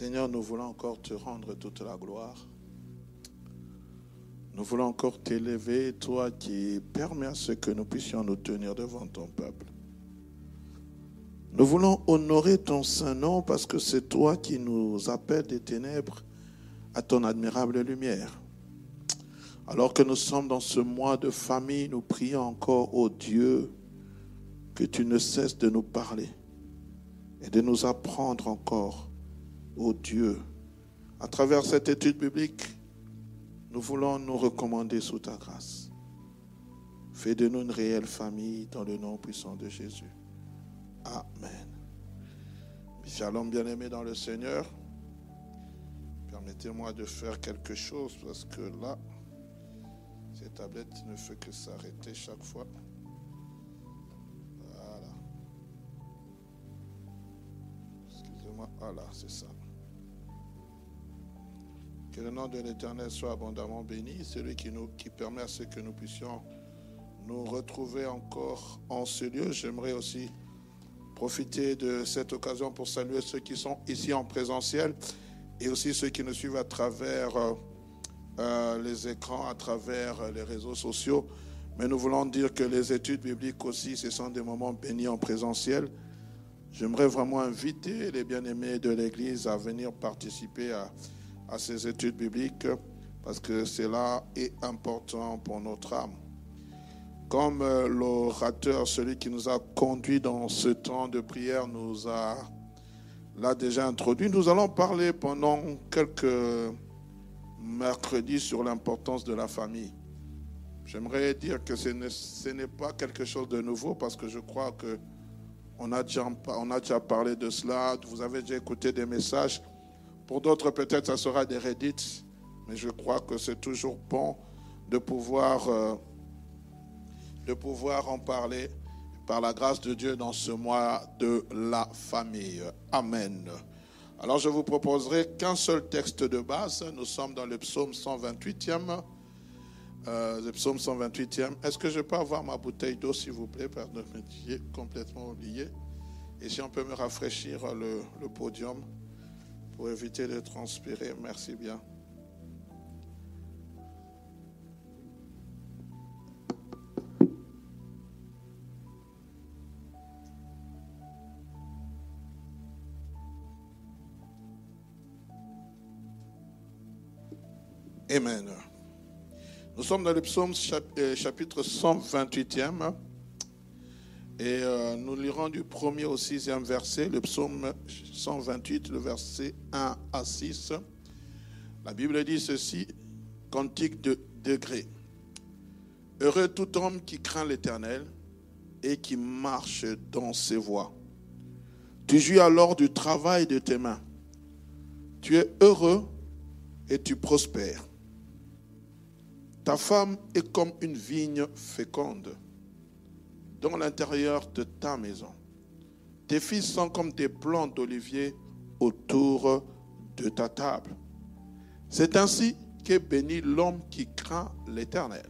Seigneur, nous voulons encore te rendre toute la gloire. Nous voulons encore t'élever, toi qui permets à ce que nous puissions nous tenir devant ton peuple. Nous voulons honorer ton saint nom parce que c'est toi qui nous appelles des ténèbres à ton admirable lumière. Alors que nous sommes dans ce mois de famille, nous prions encore au Dieu que tu ne cesses de nous parler et de nous apprendre encore, ô Dieu, à travers cette étude biblique, nous voulons nous recommander sous ta grâce. Fais de nous une réelle famille dans le nom puissant de Jésus. Amen. Shalom bien-aimé dans le Seigneur. Permettez-moi de faire quelque chose parce que là, cette tablette ne fait que s'arrêter chaque fois. Voilà. Excusez-moi. Voilà, c'est ça. Que le nom de l'Éternel soit abondamment béni, celui qui, nous, qui permet à ce que nous puissions nous retrouver encore en ce lieu. J'aimerais aussi profiter de cette occasion pour saluer ceux qui sont ici en présentiel et aussi ceux qui nous suivent à travers euh, euh, les écrans, à travers euh, les réseaux sociaux. Mais nous voulons dire que les études bibliques aussi, ce sont des moments bénis en présentiel. J'aimerais vraiment inviter les bien-aimés de l'Église à venir participer à, à ces études bibliques parce que cela est important pour notre âme. Comme euh, l'orateur, celui qui nous a conduit dans ce temps de prière, nous a l'a déjà introduit, nous allons parler pendant quelques mercredis sur l'importance de la famille. J'aimerais dire que ce n'est pas quelque chose de nouveau parce que je crois que on a, déjà, on a déjà parlé de cela. Vous avez déjà écouté des messages pour d'autres, peut-être, ça sera des reddits, mais je crois que c'est toujours bon de pouvoir, euh, de pouvoir en parler par la grâce de Dieu dans ce mois de la famille. Amen. Alors je vous proposerai qu'un seul texte de base. Nous sommes dans le psaume 128e. Euh, le psaume 128e. Est-ce que je peux avoir ma bouteille d'eau, s'il vous plaît, Pardon, j'ai complètement oublié? Et si on peut me rafraîchir le podium pour éviter de transpirer. Merci bien. Amen. Nous sommes dans le psaume chapitre 128e. Et euh, nous lirons du premier au sixième verset, le psaume 128, le verset 1 à 6. La Bible dit ceci, cantique de degré. Heureux tout homme qui craint l'Éternel et qui marche dans ses voies. Tu jouis alors du travail de tes mains. Tu es heureux et tu prospères. Ta femme est comme une vigne féconde dans l'intérieur de ta maison. Tes fils sont comme des plantes d'olivier autour de ta table. C'est ainsi qu'est béni l'homme qui craint l'Éternel.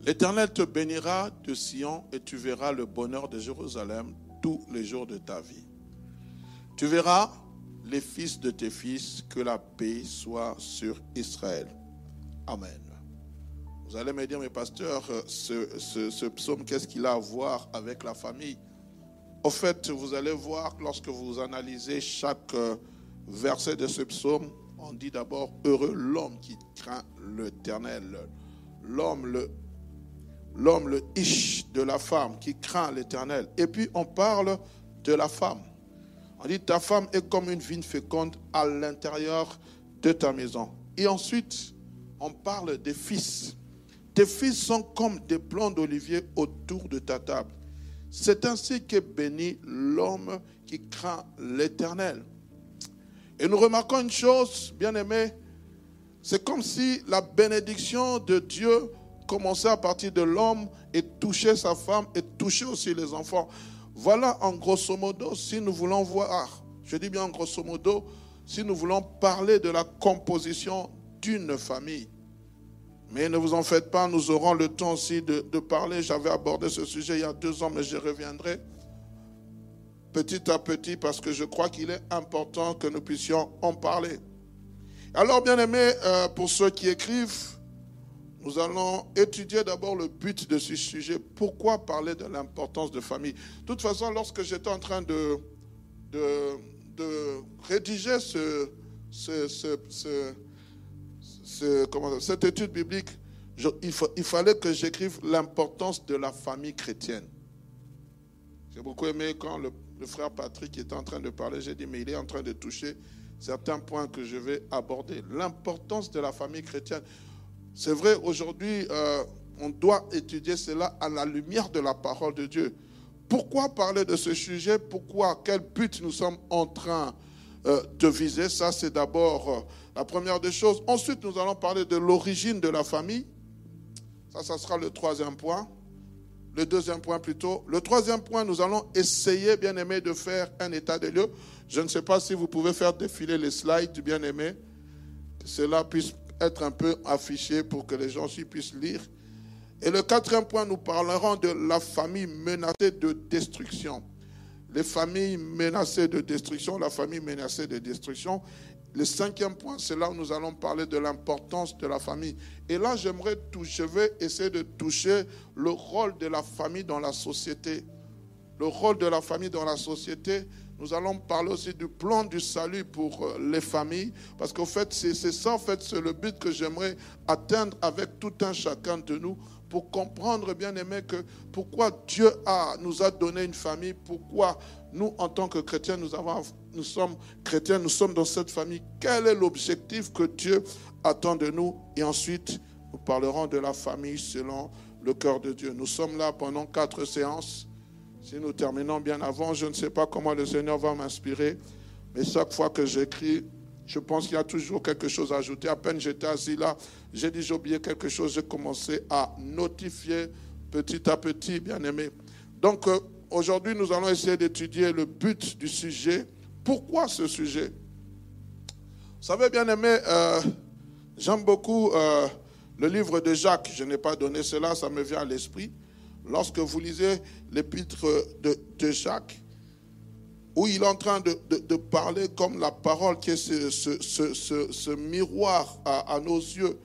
L'Éternel te bénira de Sion et tu verras le bonheur de Jérusalem tous les jours de ta vie. Tu verras les fils de tes fils, que la paix soit sur Israël. Amen. Vous allez me dire, mes pasteurs, euh, ce, psaume, qu'est-ce qu'il a à voir avec la famille? Au fait, vous allez voir, lorsque vous analysez chaque euh, verset de ce psaume, on dit d'abord, heureux l'homme qui craint l'éternel. L'homme, le, l'homme, le ish de la femme qui craint l'éternel. Et puis on parle de la femme. On dit, ta femme est comme une vigne féconde à l'intérieur de ta maison. Et ensuite, on parle des fils. Tes fils sont comme des plants d'olivier autour de ta table. C'est ainsi qu'est béni l'homme qui craint l'Éternel. Et nous remarquons une chose, bien aimé, c'est comme si la bénédiction de Dieu commençait à partir de l'homme et touchait sa femme et touchait aussi les enfants. Voilà en grosso modo, si nous voulons voir, je dis bien en grosso modo, si nous voulons parler de la composition d'une famille. Mais ne vous en faites pas, nous aurons le temps aussi de, parler. J'avais abordé ce sujet il y a deux ans, mais je reviendrai. petit à petit parce que je crois qu'il est important que nous puissions en parler. Alors, bien aimés, euh, pour ceux qui écrivent, nous allons étudier d'abord le but de ce sujet. Pourquoi parler de l'importance de famille? De toute façon, lorsque j'étais en train de, de, rédiger ce, cette étude biblique, il, fallait que j'écrive l'importance de la famille chrétienne. J'ai beaucoup aimé quand le, frère Patrick était en train de parler, j'ai dit, mais il est en train de toucher certains points que je vais aborder. L'importance de la famille chrétienne. C'est vrai, aujourd'hui, euh, on doit étudier cela à la lumière de la parole de Dieu. Pourquoi parler de ce sujet? Pourquoi? Quel but nous sommes en train de viser Ça, c'est d'abord euh, la première des choses. Ensuite, nous allons parler de l'origine de la famille. Ça, ça sera le troisième point. Le deuxième point plutôt. Le troisième point, nous allons essayer, bien aimé, de faire un état des lieux. Je ne sais pas si vous pouvez faire défiler les slides bien aimé. Que cela puisse être un peu affiché pour que les gens puissent lire. Et le quatrième point, nous parlerons de la famille menacée de destruction. Les familles menacées de destruction, la famille menacée de destruction. Le cinquième point, c'est là où nous allons parler de l'importance de la famille. Et là, j'aimerais toucher, je vais essayer de toucher le rôle de la famille dans la société. Le rôle de la famille dans la société, nous allons parler aussi du plan du salut pour euh, les familles, parce qu'en fait, c'est ça, en fait, c'est le but que j'aimerais atteindre avec tout un chacun de nous, pour comprendre, bien aimé, que pourquoi Dieu a, nous a donné une famille, pourquoi nous, en tant que chrétiens, nous, avons, nous sommes chrétiens, nous sommes dans cette famille, quel est l'objectif que Dieu attend de nous, et ensuite, nous parlerons de la famille selon le cœur de Dieu. Nous sommes là pendant quatre séances. Si nous terminons bien avant, je ne sais pas comment le Seigneur va m'inspirer, mais chaque fois que j'écris, je pense qu'il y a toujours quelque chose à ajouter. À peine j'étais assis là, j'ai dit j'ai quelque chose, j'ai commencé à notifier petit à petit, bien aimé. Donc euh, aujourd'hui, nous allons essayer d'étudier le but du sujet. Pourquoi ce sujet? Vous savez, bien aimé, euh, j'aime beaucoup euh, le livre de Jacques. Je n'ai pas donné cela, ça me vient à l'esprit. Lorsque vous lisez l'épître de, Jacques, où il est en train de, parler comme la parole qui est ce, miroir à, nos yeux.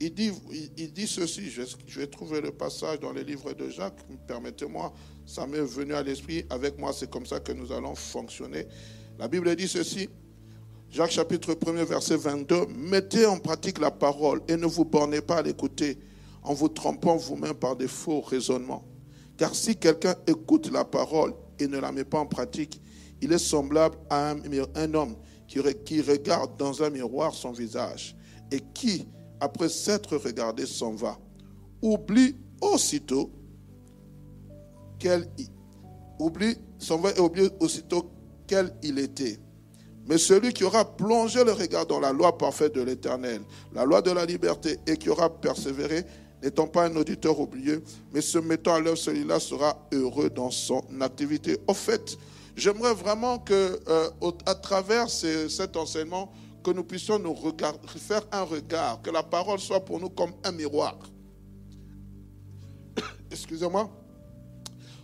Il dit, il, dit ceci, je, vais trouver le passage dans les livres de Jacques, permettez-moi, ça m'est venu à l'esprit, avec moi c'est comme ça que nous allons fonctionner. La Bible dit ceci, Jacques chapitre 1 verset 22, mettez en pratique la parole et ne vous bornez pas à l'écouter en vous trompant vous-même par des faux raisonnements. Car si quelqu'un écoute la parole et ne la met pas en pratique, il est semblable à un, homme qui, regarde dans un miroir son visage et qui, après s'être regardé, s'en va. Oublie aussitôt quel oublie, oublie aussitôt quel il était. Mais celui qui aura plongé le regard dans la loi parfaite de l'Éternel, la loi de la liberté, et qui aura persévéré, n'étant pas un auditeur oublieux, mais se mettant à l'œuvre, celui-là sera heureux dans son activité. Au fait, j'aimerais vraiment que, euh, à travers cet enseignement, que nous puissions nous faire un regard, que la parole soit pour nous comme un miroir. Excusez-moi.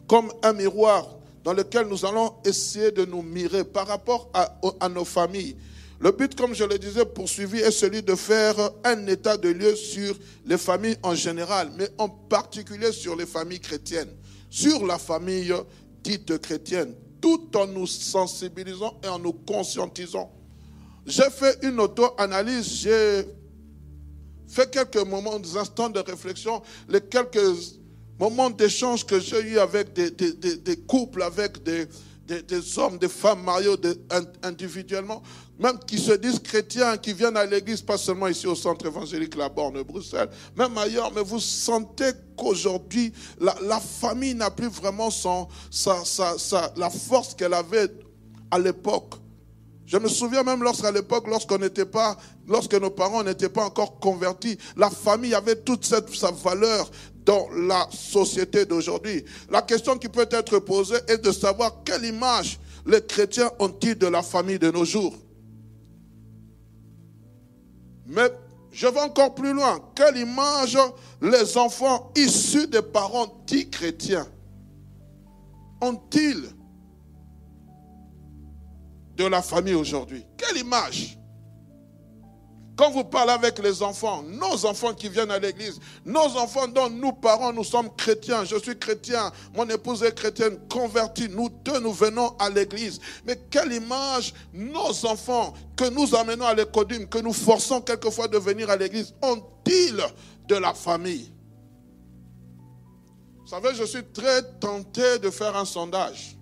Comme un miroir dans lequel nous allons essayer de nous mirer par rapport à nos familles, le but, comme je le disais, poursuivi est celui de faire un état de lieu sur les familles en général, mais en particulier sur les familles chrétiennes, sur la famille dite chrétienne, tout en nous sensibilisant et en nous conscientisant. J'ai fait une auto-analyse, j'ai fait quelques moments, des instants de réflexion, les quelques moments d'échange que j'ai eu avec des, couples, avec des, des, hommes, des femmes mariés individuellement, même qui se disent chrétiens, qui viennent à l'église, pas seulement ici au centre évangélique La Borne, Bruxelles, même ailleurs, mais vous sentez qu'aujourd'hui, la, famille n'a plus vraiment son, la force qu'elle avait à l'époque. Je me souviens même lorsqu'à l'époque, lorsque nos parents n'étaient pas encore convertis, la famille avait toute cette, sa valeur dans la société d'aujourd'hui. La question qui peut être posée est de savoir quelle image les chrétiens ont-ils de la famille de nos jours. Mais je vais encore plus loin. Quelle image les enfants issus des parents dits chrétiens ont-ils de la famille aujourd'hui? Quelle image? Quand vous parlez avec les enfants, nos enfants qui viennent à l'église, nos enfants dont nous parents, nous sommes chrétiens, je suis chrétien, mon épouse est chrétienne, convertie, nous deux, nous venons à l'église. Mais quelle image nos enfants que nous amenons à l'écodime, que nous forçons quelquefois de venir à l'église, ont-ils de la famille? Vous savez, je suis très tenté de faire un sondage.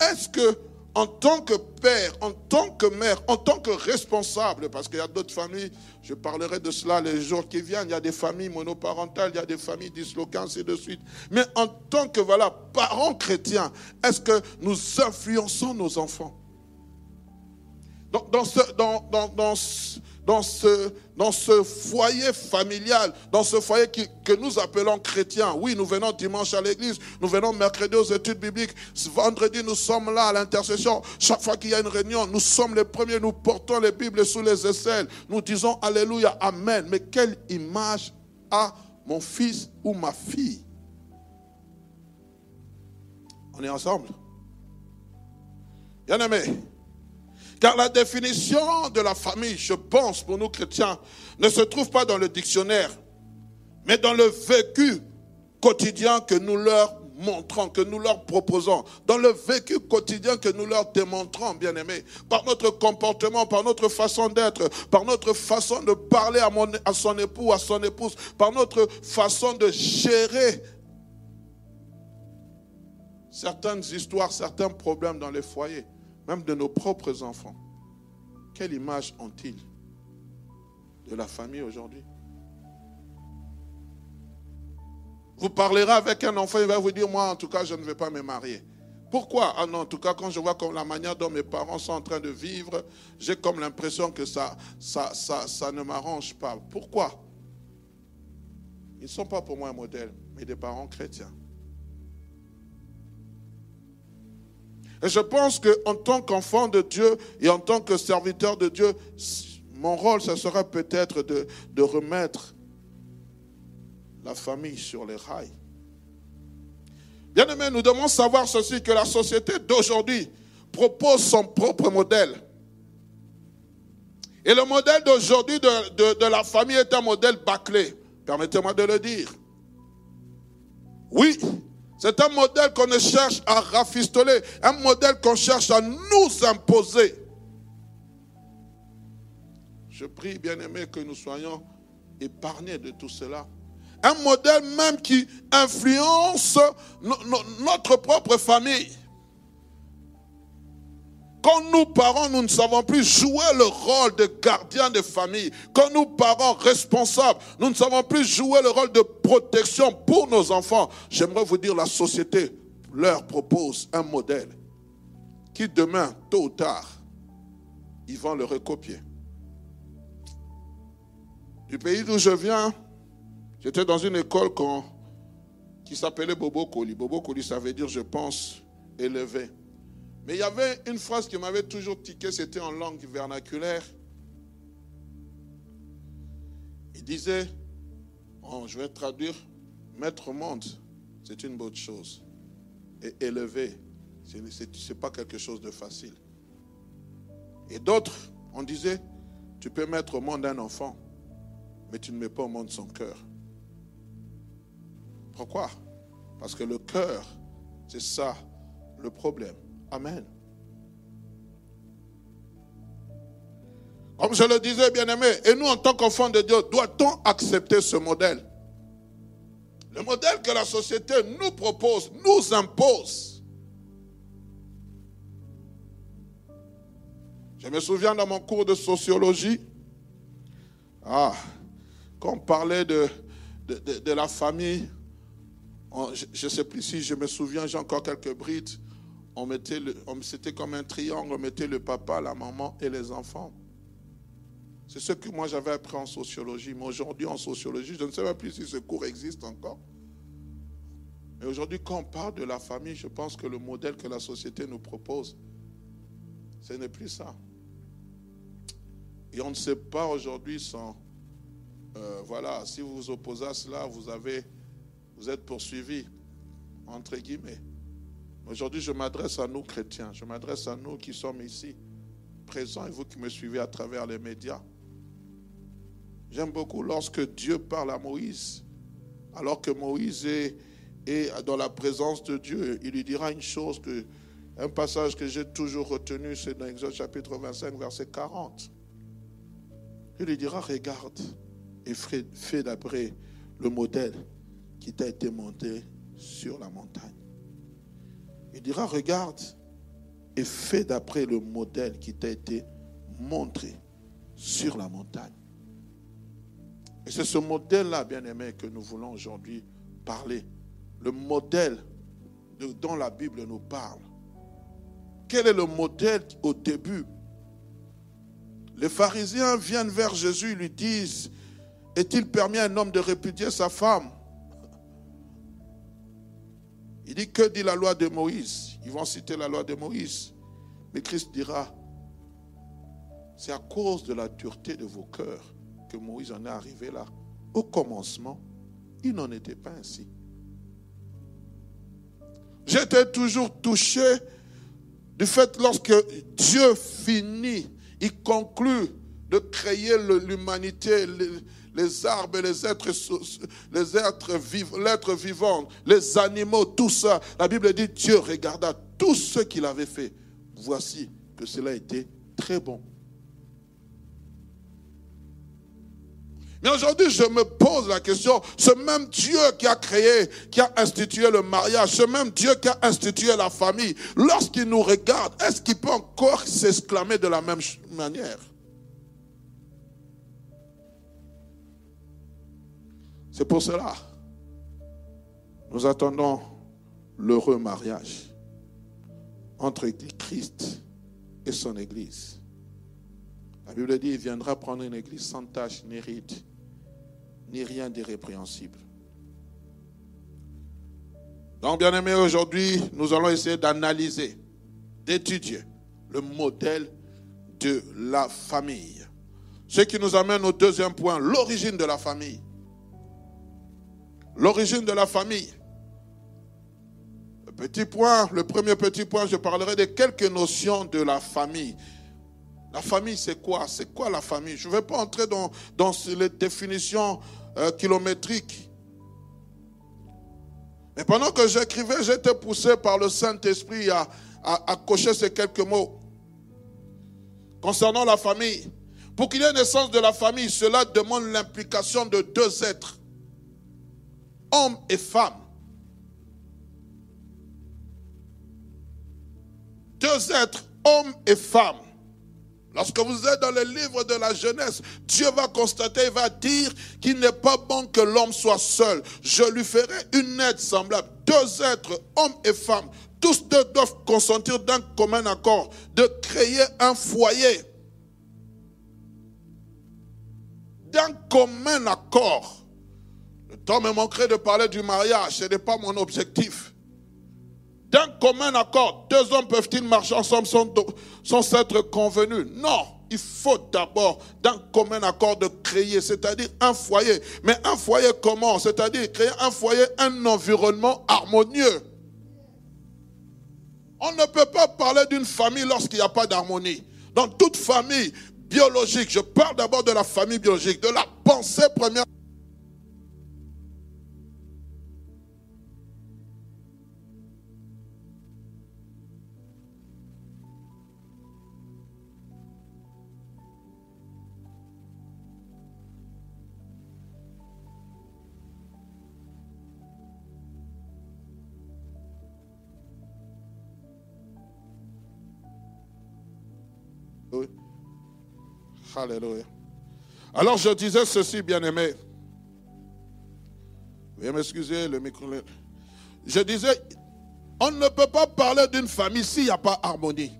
Est-ce que en tant que père, en tant que mère, en tant que responsable, parce qu'il y a d'autres familles, je parlerai de cela les jours qui viennent, il y a des familles monoparentales, il y a des familles disloquées, ainsi de suite. Mais en tant que voilà, parents chrétiens, est-ce que nous influençons nos enfants? Dans, ce, dans, dans, dans dans ce, dans ce foyer familial, dans ce foyer que nous appelons chrétien. Oui, nous venons dimanche à l'église, nous venons mercredi aux études bibliques, vendredi nous sommes là à l'intercession. Chaque fois qu'il y a une réunion, nous sommes les premiers, nous portons les Bibles sous les aisselles, nous disons Alléluia, Amen. Mais quelle image a mon fils ou ma fille? On est ensemble? Bien aimé, car la définition de la famille, je pense, pour nous chrétiens, ne se trouve pas dans le dictionnaire, mais dans le vécu quotidien que nous leur montrons, que nous leur proposons, dans le vécu quotidien que nous leur démontrons, bien aimés, par notre comportement, par notre façon d'être, par notre façon de parler à, à son époux, à son épouse, par notre façon de gérer certaines histoires, certains problèmes dans les foyers même de nos propres enfants. Quelle image ont-ils de la famille aujourd'hui? Vous parlerez avec un enfant, il va vous dire, moi en tout cas, je ne vais pas me marier. Pourquoi? Ah non, en tout cas, quand je vois comme la manière dont mes parents sont en train de vivre, j'ai comme l'impression que ça, ça, ça, ça ne m'arrange pas. Pourquoi? Ils ne sont pas pour moi un modèle, mais des parents chrétiens. Et je pense qu'en tant qu'enfant de Dieu et en tant que serviteur de Dieu, mon rôle, ce sera peut-être de, de remettre la famille sur les rails. Bien aimé, nous devons savoir ceci, que la société d'aujourd'hui propose son propre modèle. Et le modèle d'aujourd'hui de, de, la famille est un modèle bâclé. Permettez-moi de le dire. Oui, c'est un modèle qu'on cherche à rafistoler, un modèle qu'on cherche à nous imposer. Je prie, bien aimé, que nous soyons épargnés de tout cela. Un modèle même qui influence notre propre famille. Quand nous, parents, nous ne savons plus jouer le rôle de gardien de famille, quand nous, parents responsables, nous ne savons plus jouer le rôle de protection pour nos enfants, j'aimerais vous dire, la société leur propose un modèle qui demain, tôt ou tard, ils vont le recopier. Du pays d'où je viens, j'étais dans une école qui s'appelait Bobo Koli. Bobo Koli, ça veut dire, je pense, élevé. Mais il y avait une phrase qui m'avait toujours tiqué, c'était en langue vernaculaire. Il disait, oh, je vais traduire, mettre au monde, c'est une bonne chose. Et élever, ce n'est pas quelque chose de facile. Et d'autres, on disait, tu peux mettre au monde un enfant, mais tu ne mets pas au monde son cœur. Pourquoi? Parce que le cœur, c'est ça le problème. Amen. Comme je le disais, bien aimé, et nous en tant qu'enfants de Dieu, doit-on accepter ce modèle? Le modèle que la société nous propose, nous impose. Je me souviens dans mon cours de sociologie, ah, quand on parlait de, de, la famille, je ne sais plus si je me souviens, j'ai encore quelques brides, on mettait le, c'était comme un triangle, on mettait le papa, la maman et les enfants. C'est ce que moi j'avais appris en sociologie. Mais aujourd'hui, en sociologie, je ne sais pas plus si ce cours existe encore. Mais aujourd'hui, quand on parle de la famille, je pense que le modèle que la société nous propose, ce n'est plus ça. Et on ne sait pas aujourd'hui sans. Euh, voilà, si vous vous opposez à cela, vous, avez, vous êtes poursuivi, entre guillemets. Aujourd'hui, je m'adresse à nous chrétiens, je m'adresse à nous qui sommes ici, présents et vous qui me suivez à travers les médias. J'aime beaucoup lorsque Dieu parle à Moïse, alors que Moïse est, dans la présence de Dieu, il lui dira une chose un passage que j'ai toujours retenu, c'est dans Exode chapitre 25, verset 40. Il lui dira, regarde et fais d'après le modèle qui t'a été monté sur la montagne. Il dira, regarde et fais d'après le modèle qui t'a été montré sur la montagne. Et c'est ce modèle-là, bien aimé, que nous voulons aujourd'hui parler. Le modèle dont la Bible nous parle. Quel est le modèle au début? Les pharisiens viennent vers Jésus, lui disent, est-il permis à un homme de répudier sa femme? Il dit, que dit la loi de Moïse? Ils vont citer la loi de Moïse. Mais Christ dira, c'est à cause de la dureté de vos cœurs que Moïse en est arrivé là. Au commencement, il n'en était pas ainsi. J'étais toujours touché du fait lorsque Dieu finit, il conclut de créer l'humanité, les, arbres, les êtres, les êtres vivants, les animaux, tout ça. La Bible dit Dieu regarda tout ce qu'il avait fait. Voici que cela était très bon. Mais aujourd'hui, je me pose la question, ce même Dieu qui a créé, qui a institué le mariage, ce même Dieu qui a institué la famille, lorsqu'il nous regarde, est-ce qu'il peut encore s'exclamer de la même manière? C'est pour cela, nous attendons l'heureux mariage entre Christ et son Église. La Bible dit, il viendra prendre une église sans tache ni ride, ni rien d'irrépréhensible. Donc, bien aimé, aujourd'hui, nous allons essayer d'analyser, d'étudier le modèle de la famille. Ce qui nous amène au deuxième point, l'origine de la famille. L'origine de la famille. Le petit point, le premier petit point, je parlerai de quelques notions de la famille. La famille, c'est quoi? C'est quoi la famille? Je ne vais pas entrer dans, les définitions euh, kilométriques. Mais pendant que j'écrivais, j'étais poussé par le Saint-Esprit à, à, cocher ces quelques mots concernant la famille. Pour qu'il y ait naissance de la famille, cela demande l'implication de deux êtres, homme et femme. Deux êtres, homme et femme. Lorsque vous êtes dans le livre de la jeunesse, Dieu va constater, il va dire qu'il n'est pas bon que l'homme soit seul. Je lui ferai une aide semblable. Deux êtres, homme et femme, tous deux doivent consentir d'un commun accord de créer un foyer. D'un commun accord. Temps me manquerait de parler du mariage, ce n'est pas mon objectif d'un commun accord, deux hommes peuvent-ils marcher ensemble sans, s'être convenus? Non, il faut d'abord d'un commun accord de créer, c'est-à-dire un foyer. Mais un foyer comment? C'est-à-dire créer un foyer, un environnement harmonieux. On ne peut pas parler d'une famille lorsqu'il n'y a pas d'harmonie. Dans toute famille biologique, je parle d'abord de la famille biologique, de la pensée première. Alléluia. Alors je disais ceci, bien-aimé. Veuillez m'excuser, le micro. Je disais, on ne peut pas parler d'une famille s'il n'y a pas harmonie.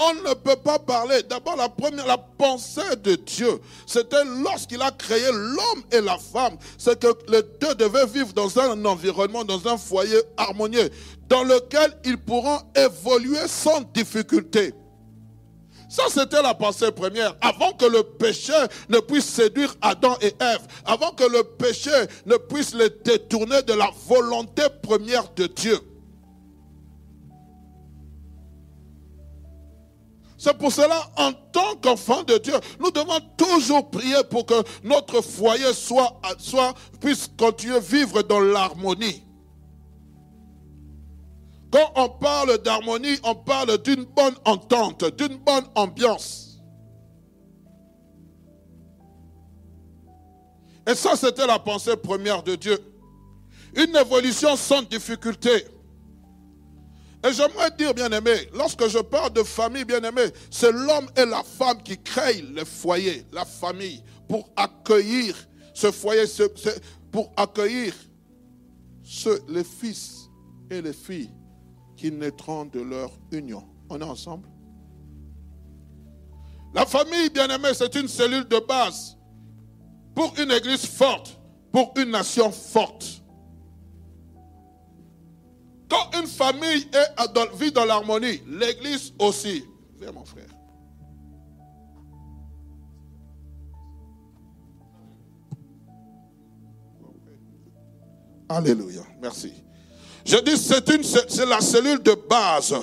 On ne peut pas parler. D'abord, la première, la pensée de Dieu, c'était lorsqu'il a créé l'homme et la femme, c'est que les deux devaient vivre dans un environnement, dans un foyer harmonieux, dans lequel ils pourront évoluer sans difficulté. Ça, c'était la pensée première. Avant que le péché ne puisse séduire Adam et Ève, avant que le péché ne puisse les détourner de la volonté première de Dieu. C'est pour cela, en tant qu'enfant de Dieu, nous devons toujours prier pour que notre foyer soit, puisse continuer à vivre dans l'harmonie. Quand on parle d'harmonie, on parle d'une bonne entente, d'une bonne ambiance. Et ça, c'était la pensée première de Dieu. Une évolution sans difficulté. Et j'aimerais dire, bien aimé, lorsque je parle de famille, bien aimé, c'est l'homme et la femme qui créent le foyer, la famille, pour accueillir ce foyer, pour accueillir les fils et les filles qui naîtront de leur union. On est ensemble La famille, bien aimé, c'est une cellule de base pour une église forte, pour une nation forte. Quand une famille vit dans l'harmonie, l'église aussi. Viens mon frère. Alléluia. Merci. Je dis, c'est la cellule de base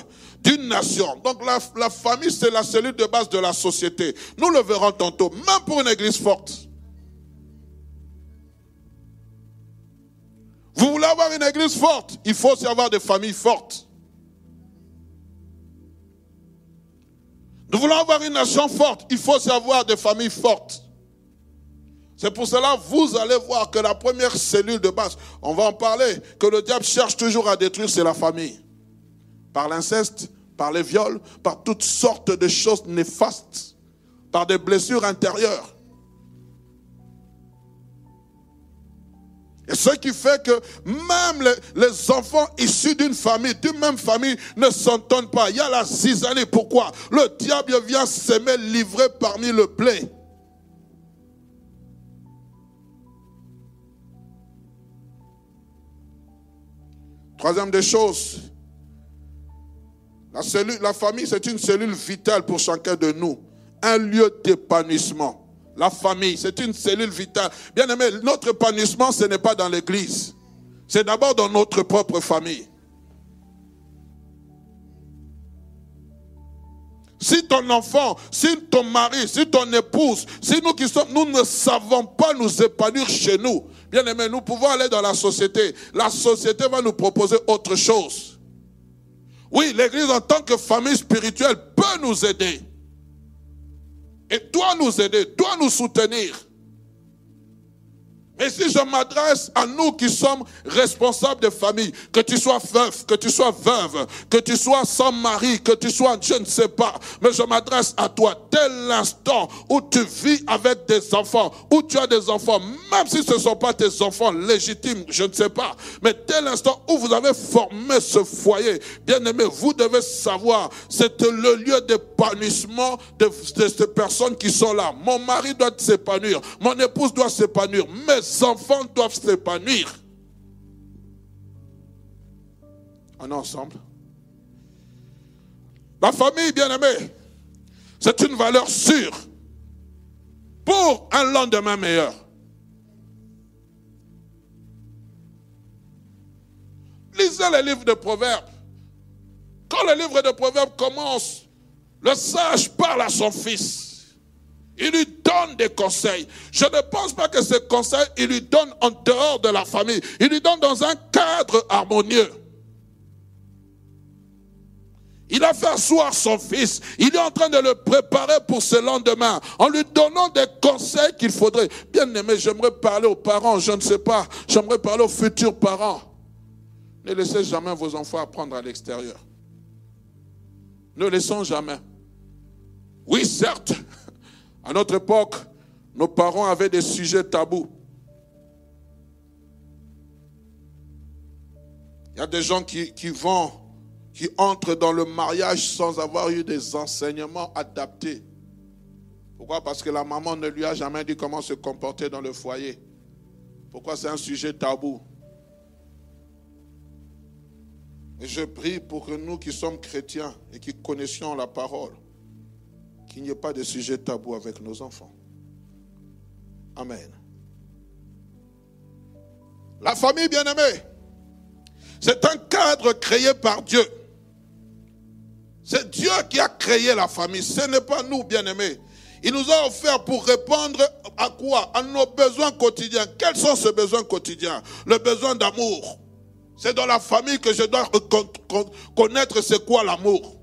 d'une nation. Donc la, famille, c'est la cellule de base de la société. Nous le verrons tantôt, même pour une église forte. Vous voulez avoir une église forte, il faut aussi avoir des familles fortes. Nous voulons avoir une nation forte, il faut aussi avoir des familles fortes. C'est pour cela, vous allez voir que la première cellule de base, on va en parler, que le diable cherche toujours à détruire, c'est la famille. Par l'inceste, par les viols, par toutes sortes de choses néfastes, par des blessures intérieures. Et ce qui fait que même les, enfants issus d'une famille, d'une même famille, ne s'entendent pas. Il y a la zizanie. Pourquoi? Le diable vient s'aimer livré parmi le blé. Troisième des choses, la, famille, c'est une cellule vitale pour chacun de nous. Un lieu d'épanouissement. La famille, c'est une cellule vitale. Bien aimé, notre épanouissement, ce n'est pas dans l'église. C'est d'abord dans notre propre famille. Si ton enfant, si ton mari, si ton épouse, si nous qui sommes, nous ne savons pas nous épanouir chez nous, bien aimé, nous pouvons aller dans la société. La société va nous proposer autre chose. Oui, l'église en tant que famille spirituelle peut nous aider et doit nous aider, doit nous soutenir. Mais si je m'adresse à nous qui sommes responsables de famille, que tu sois veuf, que tu sois veuve, que tu sois sans mari, que tu sois, je ne sais pas, mais je m'adresse à toi dès l'instant où tu vis avec des enfants, où tu as des enfants, même si ce ne sont pas tes enfants légitimes, je ne sais pas, mais dès l'instant où vous avez formé ce foyer, bien aimé, vous devez savoir, c'est le lieu d'épanouissement de, de ces personnes qui sont là. Mon mari doit s'épanouir, mon épouse doit s'épanouir, mais enfants doivent s'épanouir. On est ensemble. La famille, bien aimée, c'est une valeur sûre pour un lendemain meilleur. Lisez les livres de Proverbes. Quand le livre de Proverbes commence, le sage parle à son fils. Il lui donne des conseils. Je ne pense pas que ces conseils, il lui donne en dehors de la famille. Il lui donne dans un cadre harmonieux. Il a fait asseoir son fils. Il est en train de le préparer pour ce lendemain en lui donnant des conseils qu'il faudrait. Bien aimé, j'aimerais parler aux parents, je ne sais pas. J'aimerais parler aux futurs parents. Ne laissez jamais vos enfants apprendre à l'extérieur. Ne laissons jamais. Oui, certes, à notre époque, nos parents avaient des sujets tabous. Il y a des gens qui, vont, qui entrent dans le mariage sans avoir eu des enseignements adaptés. Pourquoi? Parce que la maman ne lui a jamais dit comment se comporter dans le foyer. Pourquoi c'est un sujet tabou? Et je prie pour que nous qui sommes chrétiens et qui connaissions la parole, qu'il n'y ait pas de sujet tabou avec nos enfants. Amen. La famille bien-aimée, c'est un cadre créé par Dieu. C'est Dieu qui a créé la famille. Ce n'est pas nous, bien-aimés. Il nous a offert pour répondre à quoi? À nos besoins quotidiens. Quels sont ces besoins quotidiens? Le besoin d'amour. C'est dans la famille que je dois connaître c'est quoi l'amour.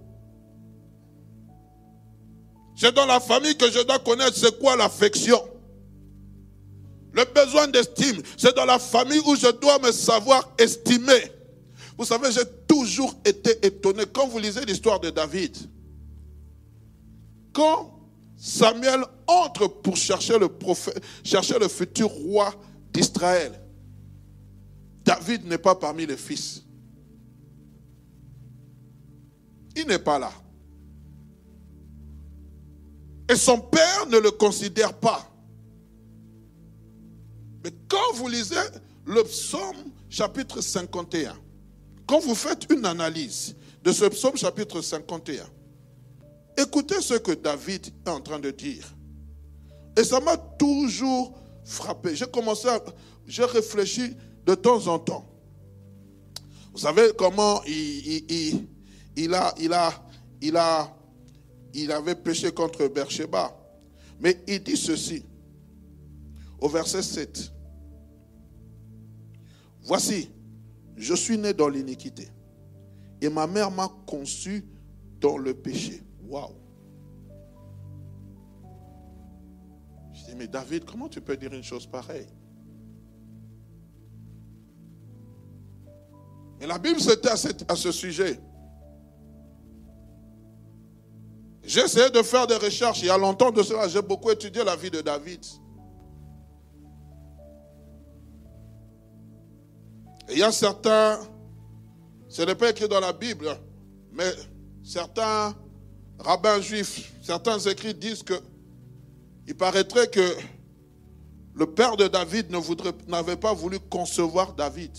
C'est dans la famille que je dois connaître c'est quoi l'affection. Le besoin d'estime, c'est dans la famille où je dois me savoir estimer. Vous savez, j'ai toujours été étonné quand vous lisez l'histoire de David. Quand Samuel entre pour chercher le, prophète, chercher le futur roi d'Israël, David n'est pas parmi les fils. Il n'est pas là. Et son père ne le considère pas. Mais quand vous lisez le psaume chapitre 51, quand vous faites une analyse de ce psaume chapitre 51, écoutez ce que David est en train de dire. Et ça m'a toujours frappé. J'ai commencé à, j'ai réfléchi de temps en temps. Vous savez comment il, il, a, il, a, il, a, il avait péché contre Bersheba. Mais il dit ceci au verset 7. Voici, je suis né dans l'iniquité. Et ma mère m'a conçu dans le péché. Waouh. Je dis, mais David, comment tu peux dire une chose pareille? Et la Bible c'était à ce sujet. J'ai essayé de faire des recherches. Il y a longtemps de cela, j'ai beaucoup étudié la vie de David. il y a certains, ce n'est pas écrit dans la Bible, mais certains rabbins juifs, certains écrits disent que il paraîtrait que le père de David n'avait pas voulu concevoir David.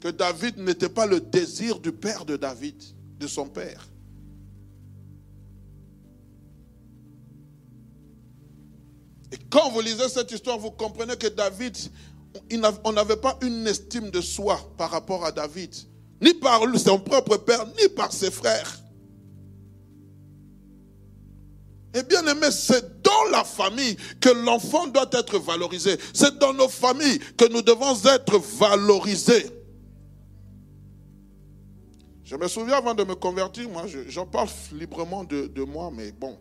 Que David n'était pas le désir du père de David, de son père. Et quand vous lisez cette histoire, vous comprenez que David on n'avait pas une estime de soi par rapport à David, ni par son propre père, ni par ses frères. Et bien aimé, c'est dans la famille que l'enfant doit être valorisé. C'est dans nos familles que nous devons être valorisés. Je me souviens avant de me convertir, moi, j'en parle librement de, de moi, mais bon,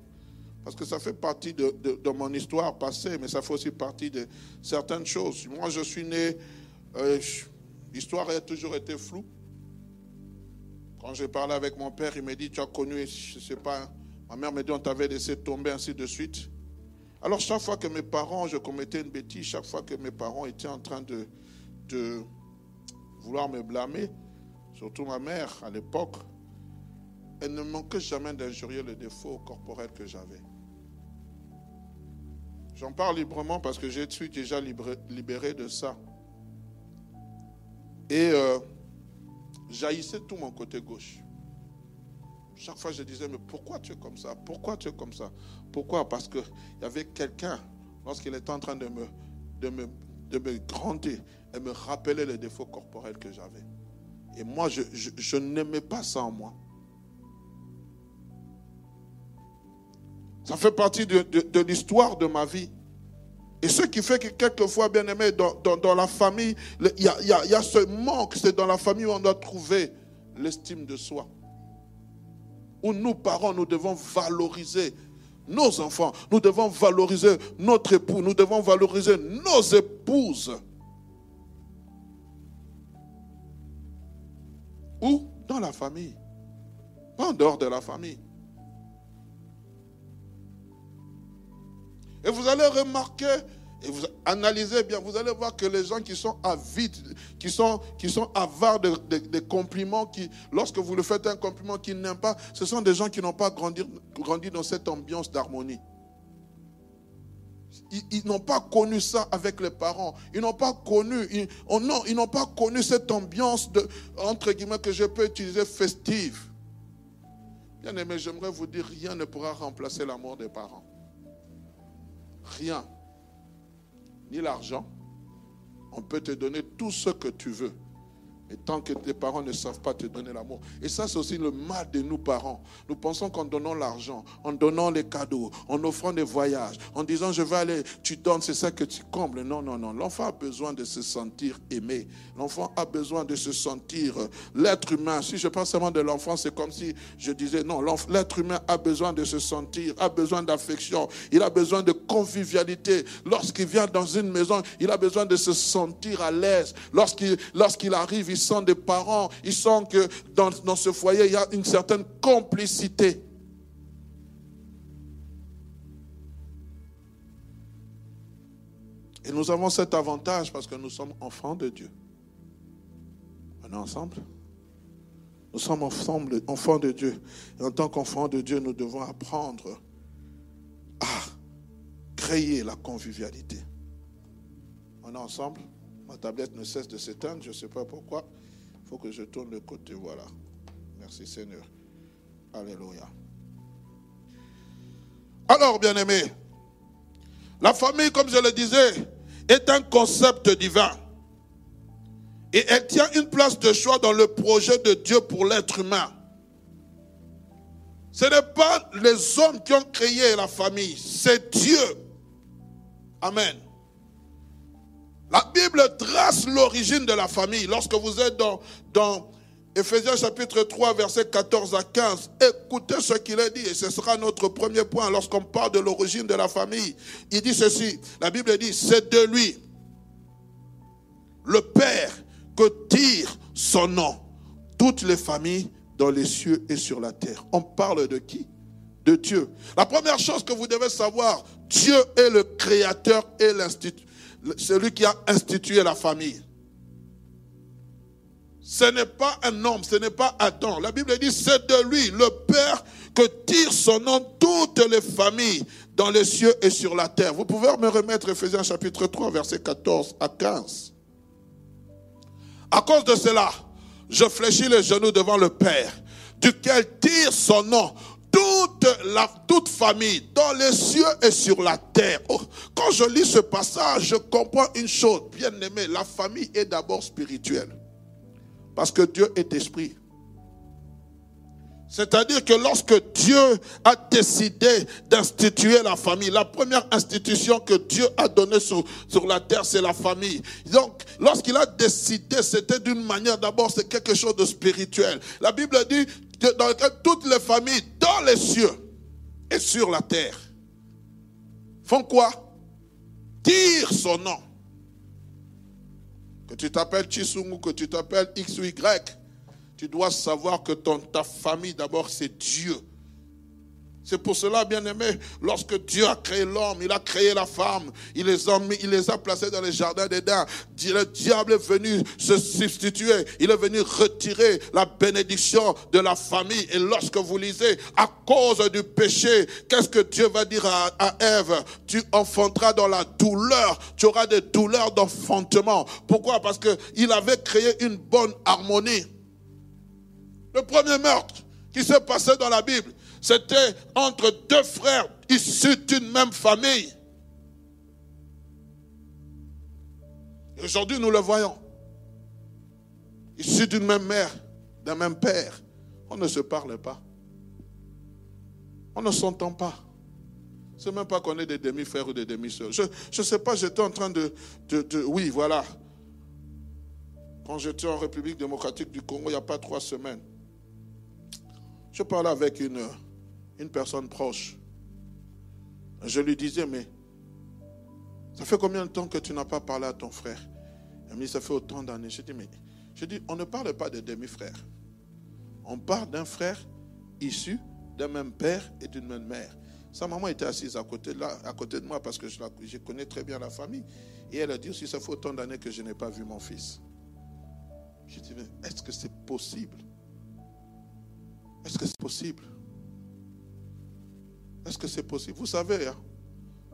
parce que ça fait partie de, mon histoire passée, mais ça fait aussi partie de certaines choses. Moi, je suis né, euh, l'histoire a toujours été floue. Quand j'ai parlé avec mon père, il m'a dit, tu as connu, je ne sais pas, ma mère m'a dit, on t'avait laissé tomber, ainsi de suite. Alors, chaque fois que mes parents, je commettais une bêtise, chaque fois que mes parents étaient en train de, de vouloir me blâmer, surtout ma mère à l'époque, elle ne manquait jamais d'injurier le défaut corporel que j'avais. J'en parle librement parce que j'ai suis déjà libéré de ça. Et euh, jaillissait tout mon côté gauche. Chaque fois, je disais, mais pourquoi tu es comme ça? Pourquoi tu es comme ça? Pourquoi? Parce qu'il y avait quelqu'un, lorsqu'il était en train de me, de me, de me et me rappeler les défauts corporels que j'avais. Et moi, je, je n'aimais pas ça en moi. Ça fait partie de, l'histoire de ma vie. Et ce qui fait que quelquefois, bien aimé, dans, la famille, il y a, ce manque. C'est dans la famille où on doit trouver l'estime de soi. Où nous, parents, nous devons valoriser nos enfants. Nous devons valoriser notre époux. Nous devons valoriser nos épouses. Où Dans la famille. Pas en dehors de la famille. Et vous allez remarquer, et vous analysez bien, vous allez voir que les gens qui sont avides, qui sont, avares de, compliments, qui, lorsque vous le faites un compliment qu'ils n'aiment pas, ce sont des gens qui n'ont pas grandi, grandi dans cette ambiance d'harmonie. Ils, n'ont pas connu ça avec les parents. Ils n'ont pas connu, ils, oh non, ils n'ont pas connu cette ambiance de, entre guillemets, que je peux utiliser festive. Bien aimé, j'aimerais vous dire, rien ne pourra remplacer l'amour des parents. Rien. Ni l'argent. On peut te donner tout ce que tu veux. Tant que tes parents ne savent pas te donner l'amour. Et ça, c'est aussi le mal de nous parents. Nous pensons qu'en donnant l'argent, en donnant les cadeaux, en offrant des voyages, en disant je vais aller, tu donnes, c'est ça que tu combles. Non, non, non. L'enfant a besoin de se sentir aimé. L'enfant a besoin de se sentir euh, l'être humain. Si je parle seulement de l'enfant, c'est comme si je disais non, l'être humain a besoin de se sentir, a besoin d'affection, il a besoin de convivialité. Lorsqu'il vient dans une maison, il a besoin de se sentir à l'aise. Lorsqu'il lorsqu'il arrive, il sont des parents, ils sentent que dans, dans ce foyer, il y a une certaine complicité. Et nous avons cet avantage parce que nous sommes enfants de Dieu. On est ensemble Nous sommes ensemble, enfants de Dieu. Et en tant qu'enfants de Dieu, nous devons apprendre à créer la convivialité. On est ensemble Ma tablette ne cesse de s'éteindre, je ne sais pas pourquoi. Il faut que je tourne le côté, voilà. Merci Seigneur. Alléluia. Alors, bien-aimés, la famille, comme je le disais, est un concept divin. Et elle tient une place de choix dans le projet de Dieu pour l'être humain. Ce n'est pas les hommes qui ont créé la famille, c'est Dieu. Amen. La Bible trace l'origine de la famille. Lorsque vous êtes dans, dans Ephésiens chapitre 3, verset 14 à 15, écoutez ce qu'il a dit et ce sera notre premier point lorsqu'on parle de l'origine de la famille. Il dit ceci, la Bible dit, c'est de lui, le Père, que tire son nom toutes les familles dans les cieux et sur la terre. On parle de qui? De Dieu. La première chose que vous devez savoir, Dieu est le créateur et l'instituteur celui qui a institué la famille. Ce n'est pas un homme, ce n'est pas Adam. La Bible dit, c'est de lui, le Père, que tire son nom toutes les familles dans les cieux et sur la terre. Vous pouvez me remettre Ephésiens chapitre 3, verset 14 à 15. À cause de cela, je fléchis les genoux devant le Père, duquel tire son nom toute, famille dans les cieux et sur la terre. Oh, quand je lis ce passage, je comprends une chose, bien aimé, la famille est d'abord spirituelle. Parce que Dieu est esprit. C'est-à-dire que lorsque Dieu a décidé d'instituer la famille, la première institution que Dieu a donnée sur, la terre, c'est la famille. Donc, lorsqu'il a décidé, c'était d'une manière, d'abord, c'est quelque chose de spirituel. La Bible dit, dans toutes les familles dans les cieux et sur la terre font quoi? Tire son nom. Que tu t'appelles Chisungu, que tu t'appelles X ou Y, tu dois savoir que ton, ta famille d'abord c'est Dieu. C'est pour cela, bien aimé, lorsque Dieu a créé l'homme, il a créé la femme, il les a, mis, il les a placés dans les jardins d'Éden. Le diable est venu se substituer, il est venu retirer la bénédiction de la famille. Et lorsque vous lisez, à cause du péché, qu'est-ce que Dieu va dire à, à Ève? Tu enfanteras dans la douleur, tu auras des douleurs d'enfantement. Pourquoi? Parce qu'il avait créé une bonne harmonie. Le premier meurtre qui s'est passé dans la Bible, c'était entre deux frères issus d'une même famille. Aujourd'hui, nous le voyons. Issus d'une même mère, d'un même père. On ne se parle pas. On ne s'entend pas. C'est même pas qu'on est des demi-frères ou des demi-sœurs. Je ne sais pas, j'étais en train de, de, Oui, voilà. Quand j'étais en République démocratique du Congo, il n'y a pas trois semaines, je parlais avec une, une personne proche. Je lui disais, mais ça fait combien de temps que tu n'as pas parlé à ton frère? Il m'a dit, ça fait autant d'années. Je dis, mais je dis, on ne parle pas de demi-frère. On parle d'un frère issu d'un même père et d'une même mère. Sa maman était assise à côté de, là, à côté de moi parce que je, je connais très bien la famille. Et elle a dit aussi, ça fait autant d'années que je n'ai pas vu mon fils. Je dis, mais est-ce que c'est possible Est-ce que c'est possible? Est-ce que c'est possible? Vous savez, hein,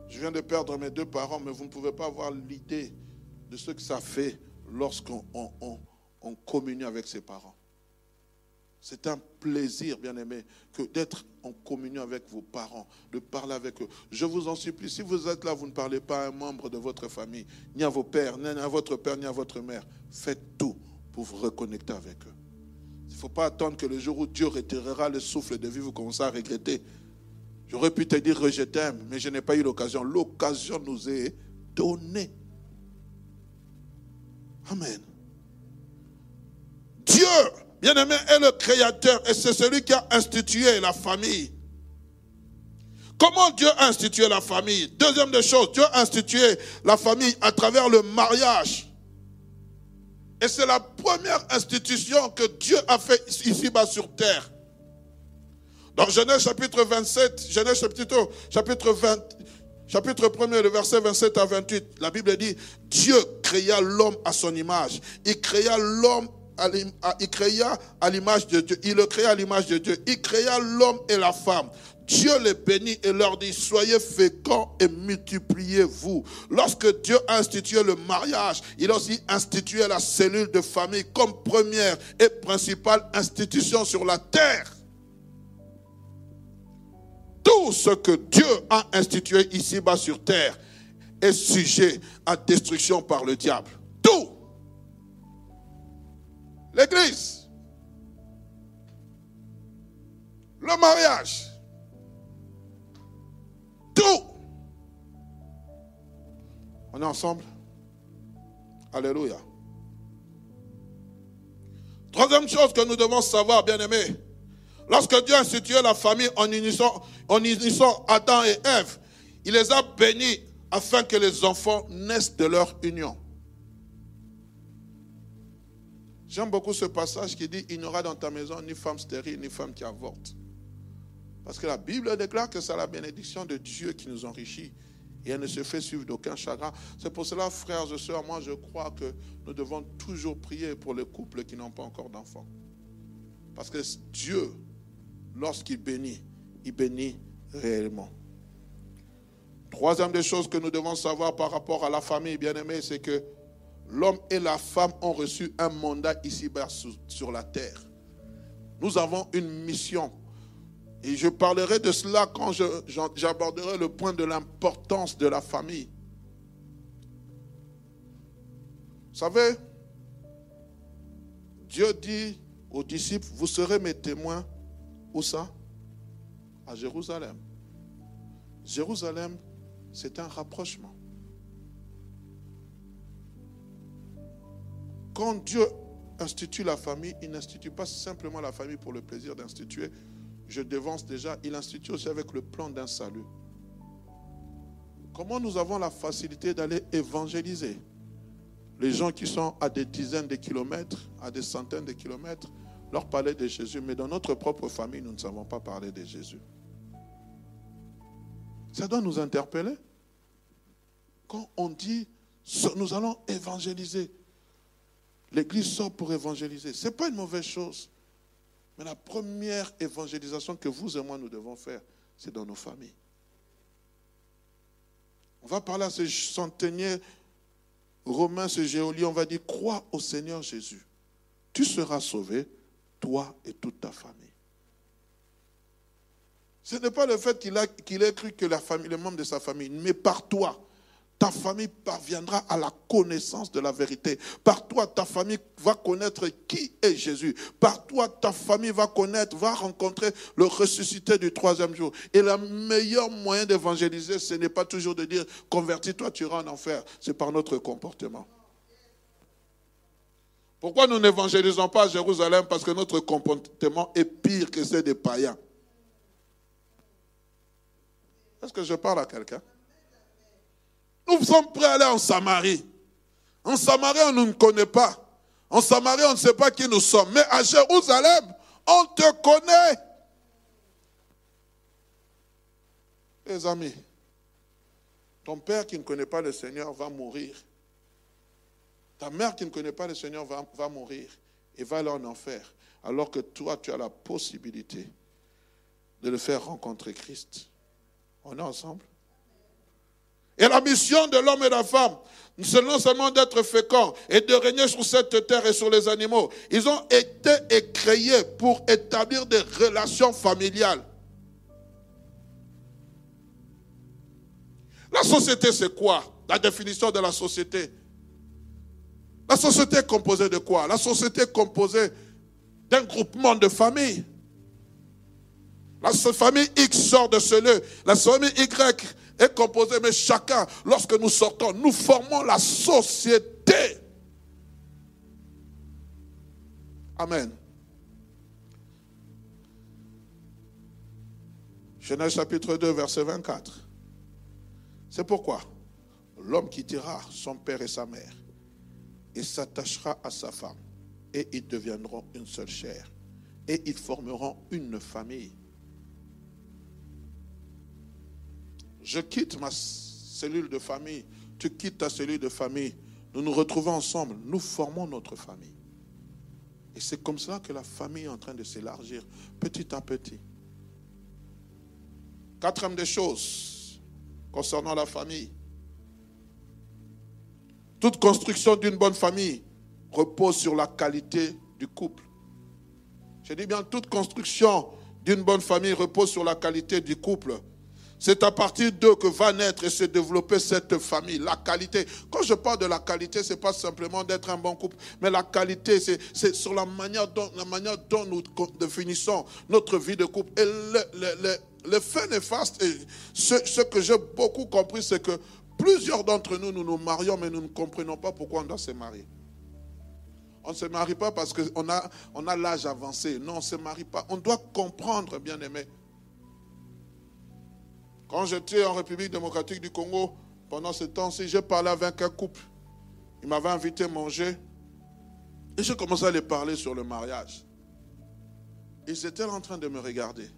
je viens de perdre mes deux parents, mais vous ne pouvez pas avoir l'idée de ce que ça fait lorsqu'on on, communie avec ses parents. C'est un plaisir, bien aimé, que d'être en communion avec vos parents, de parler avec eux. Je vous en supplie, si vous êtes là, vous ne parlez pas à un membre de votre famille, ni à vos pères, ni à votre père, ni à votre mère. Faites tout pour vous reconnecter avec eux. Faut pas attendre que le jour où Dieu retirera le souffle de vie, vous commencez à regretter. J'aurais pu te dire je t'aime, mais je n'ai pas eu l'occasion. L'occasion nous est donnée. Amen. Dieu bien-aimé, est le créateur et c'est celui qui a institué la famille. Comment Dieu a institué la famille? Deuxième des choses, Dieu a institué la famille à travers le mariage. Et c'est la première institution que Dieu a fait ici-bas sur terre. Dans Genèse chapitre 27, Genèse chapitre, chapitre 20, chapitre 1 le verset 27 à 28, la Bible dit, Dieu créa l'homme à son image. Il créa l'homme il créa à l'image de Dieu. Il le créa à l'image de Dieu. Il créa l'homme et la femme. Dieu les bénit et leur dit, soyez féconds et multipliez-vous. Lorsque Dieu a institué le mariage, il a aussi institué la cellule de famille comme première et principale institution sur la terre. Tout ce que Dieu a institué ici-bas sur terre est sujet à destruction par le diable. Tout. L'église. Le mariage. Tout. On est ensemble Alléluia. Troisième chose que nous devons savoir, bien aimés, lorsque Dieu a institué la famille en unissant, en unissant Adam et Ève, il les a bénis afin que les enfants naissent de leur union. J'aime beaucoup ce passage qui dit, il n'y aura dans ta maison ni femme stérile, ni femme qui avorte. Parce que la Bible déclare que c'est la bénédiction de Dieu qui nous enrichit. Et elle ne se fait suivre d'aucun chagrin. C'est pour cela, frères et sœurs, moi je crois que nous devons toujours prier pour les couples qui n'ont pas encore d'enfants. Parce que Dieu, lorsqu'il bénit, il bénit réellement. Troisième des choses que nous devons savoir par rapport à la famille, bien aimée, c'est que l'homme et la femme ont reçu un mandat ici-bas sur la terre. Nous avons une mission. Et je parlerai de cela quand j'aborderai le point de l'importance de la famille. Vous savez, Dieu dit aux disciples, vous serez mes témoins. Où ça? À Jérusalem. Jérusalem, c'est un rapprochement. Quand Dieu institue la famille, il n'institue pas simplement la famille pour le plaisir d'instituer. Je devance déjà, il institue aussi avec le plan d'un salut. Comment nous avons la facilité d'aller évangéliser les gens qui sont à des dizaines de kilomètres, à des centaines de kilomètres, leur parler de Jésus, mais dans notre propre famille, nous ne savons pas parler de Jésus. Ça doit nous interpeller. Quand on dit, nous allons évangéliser, L'Église sort pour évangéliser. Ce n'est pas une mauvaise chose. Mais la première évangélisation que vous et moi nous devons faire, c'est dans nos familles. On va parler à ce centenier romain, ce géolien, on va dire, crois au Seigneur Jésus. Tu seras sauvé, toi et toute ta famille. Ce n'est pas le fait qu'il ait cru que la famille, les membres de sa famille, mais par toi, ta famille parviendra à la connaissance de la vérité. Par toi, ta famille va connaître qui est Jésus. Par toi, ta famille va connaître, va rencontrer le ressuscité du troisième jour. Et le meilleur moyen d'évangéliser, ce n'est pas toujours de dire convertis-toi, tu iras en enfer. C'est par notre comportement. Pourquoi nous n'évangélisons pas à Jérusalem? Parce que notre comportement est pire que ceux des païens. Est-ce que je parle à quelqu'un? Nous sommes prêts à aller en Samarie. En Samarie, on ne nous connaît pas. En Samarie, on ne sait pas qui nous sommes. Mais à Jérusalem, on te connaît. Les amis, ton père qui ne connaît pas le Seigneur va mourir. Ta mère qui ne connaît pas le Seigneur va, va mourir et va aller en enfer. Alors que toi, tu as la possibilité de le faire rencontrer Christ. On est ensemble? Et la mission de l'homme et de la femme, c'est non seulement d'être fécond et de régner sur cette terre et sur les animaux. Ils ont été créés pour établir des relations familiales. La société, c'est quoi? La définition de la société. La société est composée de quoi? La société est composée d'un groupement de familles. La famille X sort de ce lieu. La famille Y est composée, mais chacun, lorsque nous sortons, nous formons la société. Amen. Genèse chapitre 2, verset 24. C'est pourquoi l'homme quittera son père et sa mère et s'attachera à sa femme et ils deviendront une seule chair et ils formeront une famille. Je quitte ma cellule de famille, tu quittes ta cellule de famille, nous nous retrouvons ensemble, nous formons notre famille. Et c'est comme ça que la famille est en train de s'élargir petit à petit. Quatrième des choses concernant la famille. Toute construction d'une bonne famille repose sur la qualité du couple. Je dis bien, toute construction d'une bonne famille repose sur la qualité du couple. C'est à partir d'eux que va naître et se développer cette famille. La qualité. Quand je parle de la qualité, ce n'est pas simplement d'être un bon couple, mais la qualité, c'est sur la manière, dont, nous définissons notre vie de couple. Et le, fait néfaste, ce que j'ai beaucoup compris, c'est que plusieurs d'entre nous, nous nous marions, mais nous ne comprenons pas pourquoi on doit se marier. On ne se marie pas parce qu'on a, on a l'âge avancé. Non, on ne se marie pas. On doit comprendre, bien aimé. Quand j'étais en République démocratique du Congo, pendant ce temps-ci, j'ai parlé avec un couple. Il m'avait invité à manger. Et j'ai commencé à les parler sur le mariage. Ils étaient en train de me regarder.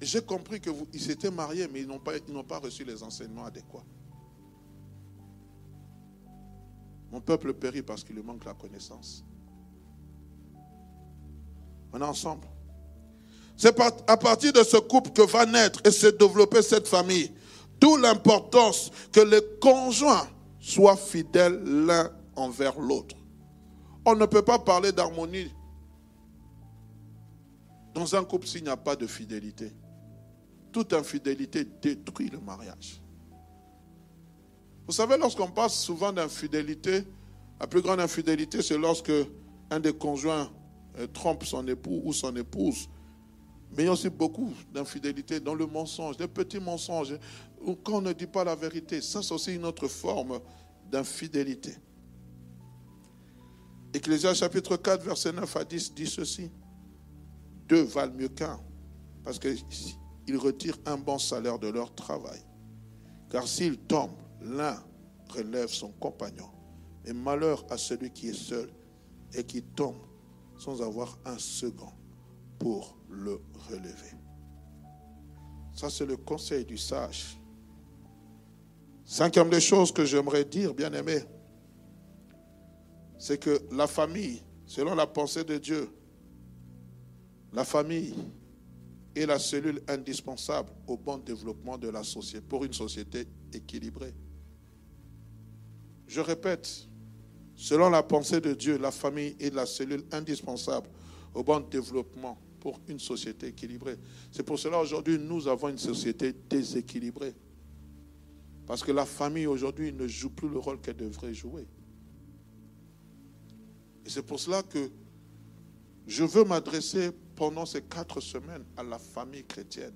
Et j'ai compris qu'ils s'étaient mariés, mais ils n'ont pas, pas reçu les enseignements adéquats. Mon peuple périt parce qu'il lui manque la connaissance. On est ensemble. C'est à partir de ce couple que va naître et se développer cette famille. D'où l'importance que les conjoints soient fidèles l'un envers l'autre. On ne peut pas parler d'harmonie dans un couple s'il n'y a pas de fidélité. Toute infidélité détruit le mariage. Vous savez, lorsqu'on passe souvent d'infidélité, la plus grande infidélité, c'est lorsque un des conjoints euh, trompe son époux ou son épouse mais il y a aussi beaucoup d'infidélité dans le mensonge, des petits mensonges. Quand on ne dit pas la vérité, ça c'est aussi une autre forme d'infidélité. Ecclésias chapitre 4, verset 9 à 10 dit ceci. Deux valent mieux qu'un, parce qu'ils retirent un bon salaire de leur travail. Car s'ils tombent, l'un relève son compagnon. Et malheur à celui qui est seul et qui tombe sans avoir un second pour le relever. Ça, c'est le conseil du sage. Cinquième des choses que j'aimerais dire, bien aimé, c'est que la famille, selon la pensée de Dieu, la famille est la cellule indispensable au bon développement de la société, pour une société équilibrée. Je répète, selon la pensée de Dieu, la famille est la cellule indispensable au bon développement pour une société équilibrée. C'est pour cela aujourd'hui nous avons une société déséquilibrée. Parce que la famille aujourd'hui ne joue plus le rôle qu'elle devrait jouer. Et c'est pour cela que je veux m'adresser pendant ces quatre semaines à la famille chrétienne.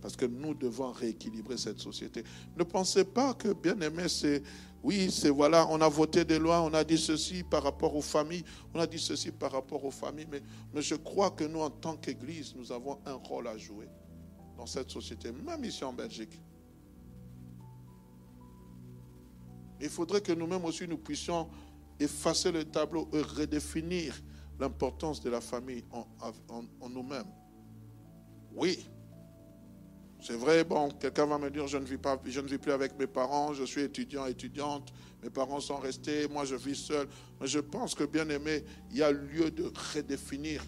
Parce que nous devons rééquilibrer cette société. Ne pensez pas que, bien aimé, c'est oui, c'est voilà, on a voté des lois, on a dit ceci par rapport aux familles, on a dit ceci par rapport aux familles, mais, je crois que nous, en tant qu'Église, nous avons un rôle à jouer dans cette société, même ici en Belgique. Il faudrait que nous-mêmes aussi, nous puissions effacer le tableau et redéfinir l'importance de la famille en nous-mêmes. Oui, c'est vrai, bon, quelqu'un va me dire, je ne, vis pas, je ne vis plus avec mes parents, je suis étudiant, étudiante, mes parents sont restés, moi je vis seul. Mais je pense que, bien aimé, il y a lieu de redéfinir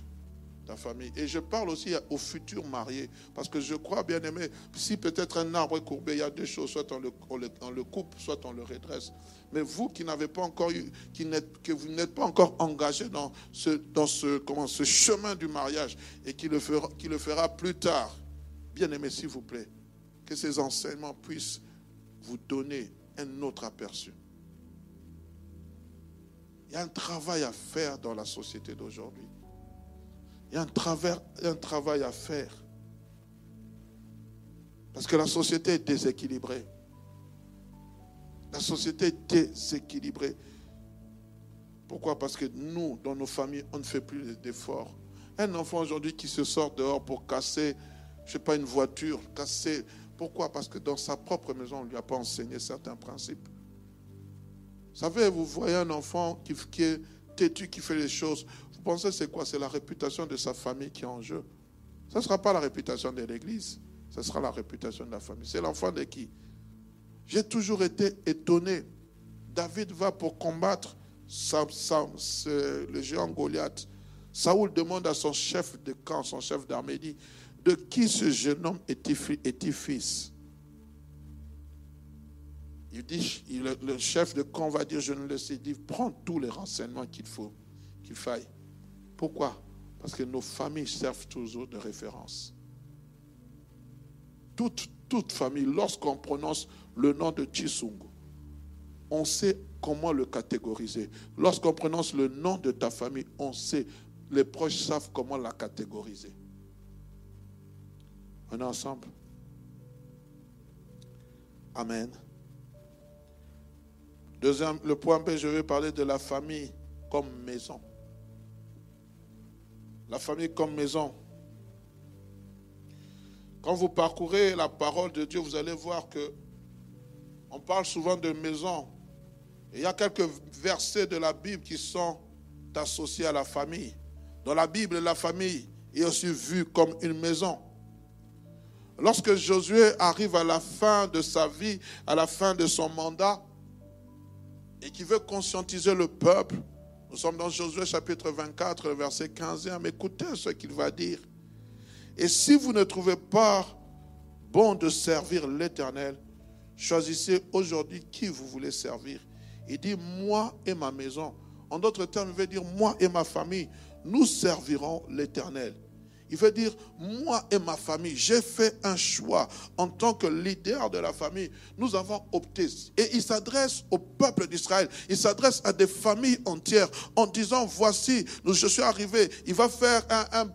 ta famille. Et je parle aussi aux futurs mariés, parce que je crois, bien aimé, si peut-être un arbre est courbé, il y a deux choses, soit on le, coupe, soit on le redresse. Mais vous qui n'avez pas encore eu, qui que vous n'êtes pas encore engagé dans ce, dans ce, comment, ce chemin du mariage et qui le fera, qui le fera plus tard, bien aimé, s'il vous plaît, que ces enseignements puissent vous donner un autre aperçu. Il y a un travail à faire dans la société d'aujourd'hui. Il y a un, travers, un travail à faire. Parce que la société est déséquilibrée. La société est déséquilibrée. Pourquoi? Parce que nous, dans nos familles, on ne fait plus d'efforts. Un enfant aujourd'hui qui se sort dehors pour casser, je sais pas, une voiture, casser. Pourquoi? Parce que dans sa propre maison, on ne lui a pas enseigné certains principes. Vous savez, vous voyez un enfant qui, est têtu, qui fait les choses. Vous pensez c'est quoi? C'est la réputation de sa famille qui est en jeu. Ce ne sera pas la réputation de l'Église, ce sera la réputation de la famille. C'est l'enfant de qui? J'ai toujours été étonné. David va pour combattre le géant Goliath. Saoul demande à son chef de camp, son chef d'armée, dit, de qui ce jeune homme est-il fils? Il dit, le chef de camp va dire, je ne le sais, dit, prends tous les renseignements qu'il faut, qu'il faille. Pourquoi? Parce que nos familles servent toujours de référence. Toute, toute famille, lorsqu'on prononce le nom de Chisungu, on sait comment le catégoriser. Lorsqu'on prononce le nom de ta famille, on sait, les proches savent comment la catégoriser. On est ensemble. Amen. Deuxième, le point B, je vais parler de la famille comme maison. La famille comme maison. Quand vous parcourez la parole de Dieu, vous allez voir que on parle souvent de maison. il y a quelques versets de la Bible qui sont associés à la famille. Dans la Bible, la famille est aussi vue comme une maison. Lorsque Josué arrive à la fin de sa vie, à la fin de son mandat, et qui veut conscientiser le peuple. Nous sommes dans Josué chapitre 24, verset 15 Mais écoutez ce qu'il va dire. Et si vous ne trouvez pas bon de servir l'Éternel, choisissez aujourd'hui qui vous voulez servir. Il dit, moi et ma maison. En d'autres termes, il veut dire, moi et ma famille, nous servirons l'Éternel. Il veut dire, moi et ma famille, j'ai fait un choix en tant que leader de la famille. Nous avons opté. Et il s'adresse au peuple d'Israël. Il s'adresse à des familles entières en disant, voici, je suis arrivé. Il va faire un,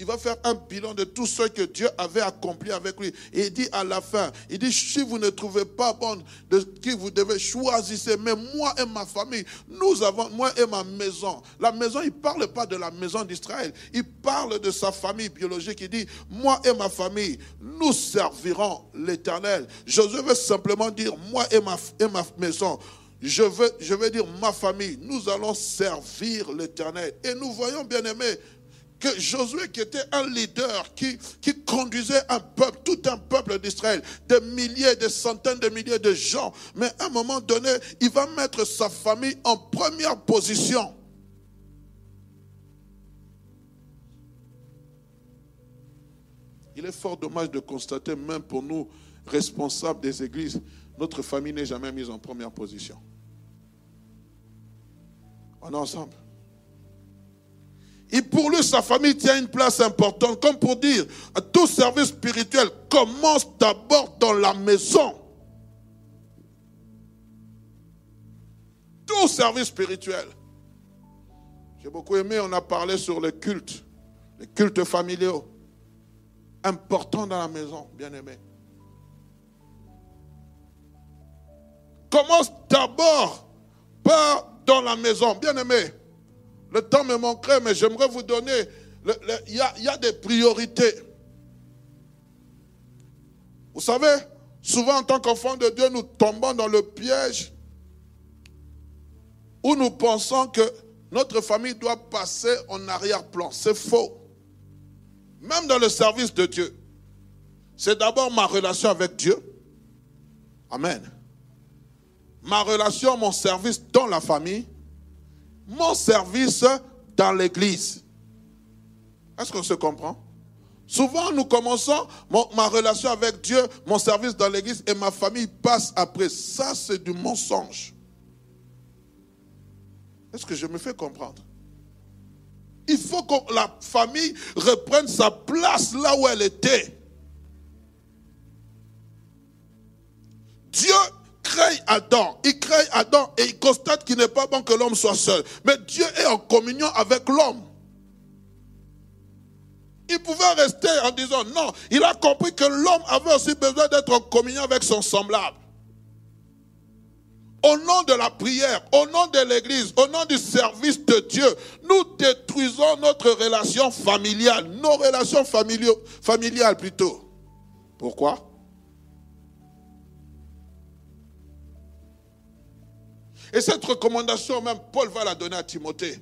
il va faire un bilan de tout ce que Dieu avait accompli avec lui. Et il dit à la fin, il dit, si vous ne trouvez pas bon de qui vous devez choisir, mais moi et ma famille, nous avons, moi et ma maison. La maison, il ne parle pas de la maison d'Israël. Il parle de sa famille biologique. Il dit, moi et ma famille, nous servirons l'éternel. Josué veut simplement dire, moi et ma, maison, je veux, je veux dire ma famille, nous allons servir l'éternel. Et nous voyons, bien aimés, que Josué, qui était un leader, qui, conduisait un peuple, tout un peuple d'Israël, des milliers, des centaines de milliers de gens, mais à un moment donné, il va mettre sa famille en première position. Il est fort dommage de constater, même pour nous, responsables des églises, notre famille n'est jamais mise en première position. On est ensemble. Et pour lui, sa famille tient une place importante, comme pour dire, tout service spirituel commence d'abord dans la maison. Tout service spirituel. J'ai beaucoup aimé, on a parlé sur le culte, les cultes familiaux. Important dans la maison, bien aimé. Commence d'abord par dans la maison, bien aimé. Le temps me manquerait, mais j'aimerais vous donner. Il y, a, des priorités. Vous savez, souvent en tant qu'enfants de Dieu, nous tombons dans le piège où nous pensons que notre famille doit passer en arrière-plan. C'est faux. Même dans le service de Dieu. C'est d'abord ma relation avec Dieu. Amen. Ma relation, mon service dans la famille mon service dans l'église. Est-ce qu'on se comprend? Souvent, nous commençons ma relation avec Dieu, mon service dans l'église et ma famille passe après. Ça, c'est du mensonge. Est-ce que je me fais comprendre? Il faut que la famille reprenne sa place là où elle était. Dieu crée Adam. Il crée Adam et il constate qu'il n'est pas bon que l'homme soit seul. Mais Dieu est en communion avec l'homme. Il pouvait rester en disant non. Il a compris que l'homme avait aussi besoin d'être en communion avec son semblable. Au nom de la prière, au nom de l'Église, au nom du service de Dieu, nous détruisons notre relation familiale, nos relations familiales plutôt. Pourquoi? Et cette recommandation, même Paul va la donner à Timothée.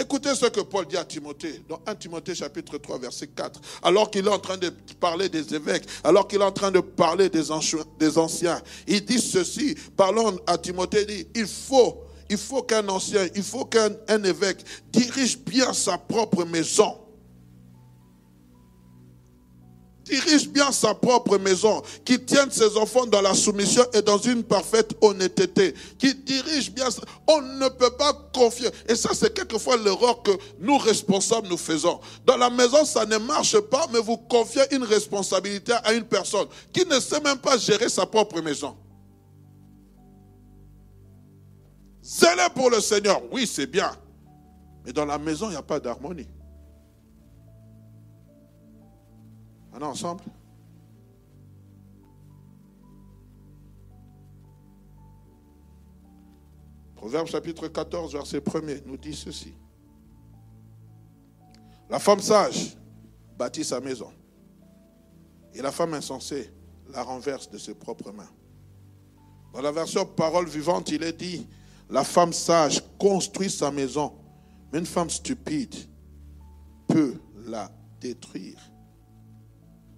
Écoutez ce que Paul dit à Timothée, dans 1 Timothée chapitre 3, verset 4. Alors qu'il est en train de parler des évêques, alors qu'il est en train de parler des anciens, il dit ceci, parlant à Timothée, il dit, il faut, il faut qu'un ancien, il faut qu'un évêque dirige bien sa propre maison dirige bien sa propre maison, qui tienne ses enfants dans la soumission et dans une parfaite honnêteté, qui dirige bien. On ne peut pas confier. Et ça, c'est quelquefois l'erreur que nous, responsables, nous faisons. Dans la maison, ça ne marche pas, mais vous confiez une responsabilité à une personne qui ne sait même pas gérer sa propre maison. Zélé pour le Seigneur, oui, c'est bien. Mais dans la maison, il n'y a pas d'harmonie. On ensemble? Proverbe chapitre 14, verset 1er nous dit ceci. La femme sage bâtit sa maison et la femme insensée la renverse de ses propres mains. Dans la version parole vivante, il est dit, la femme sage construit sa maison, mais une femme stupide peut la détruire.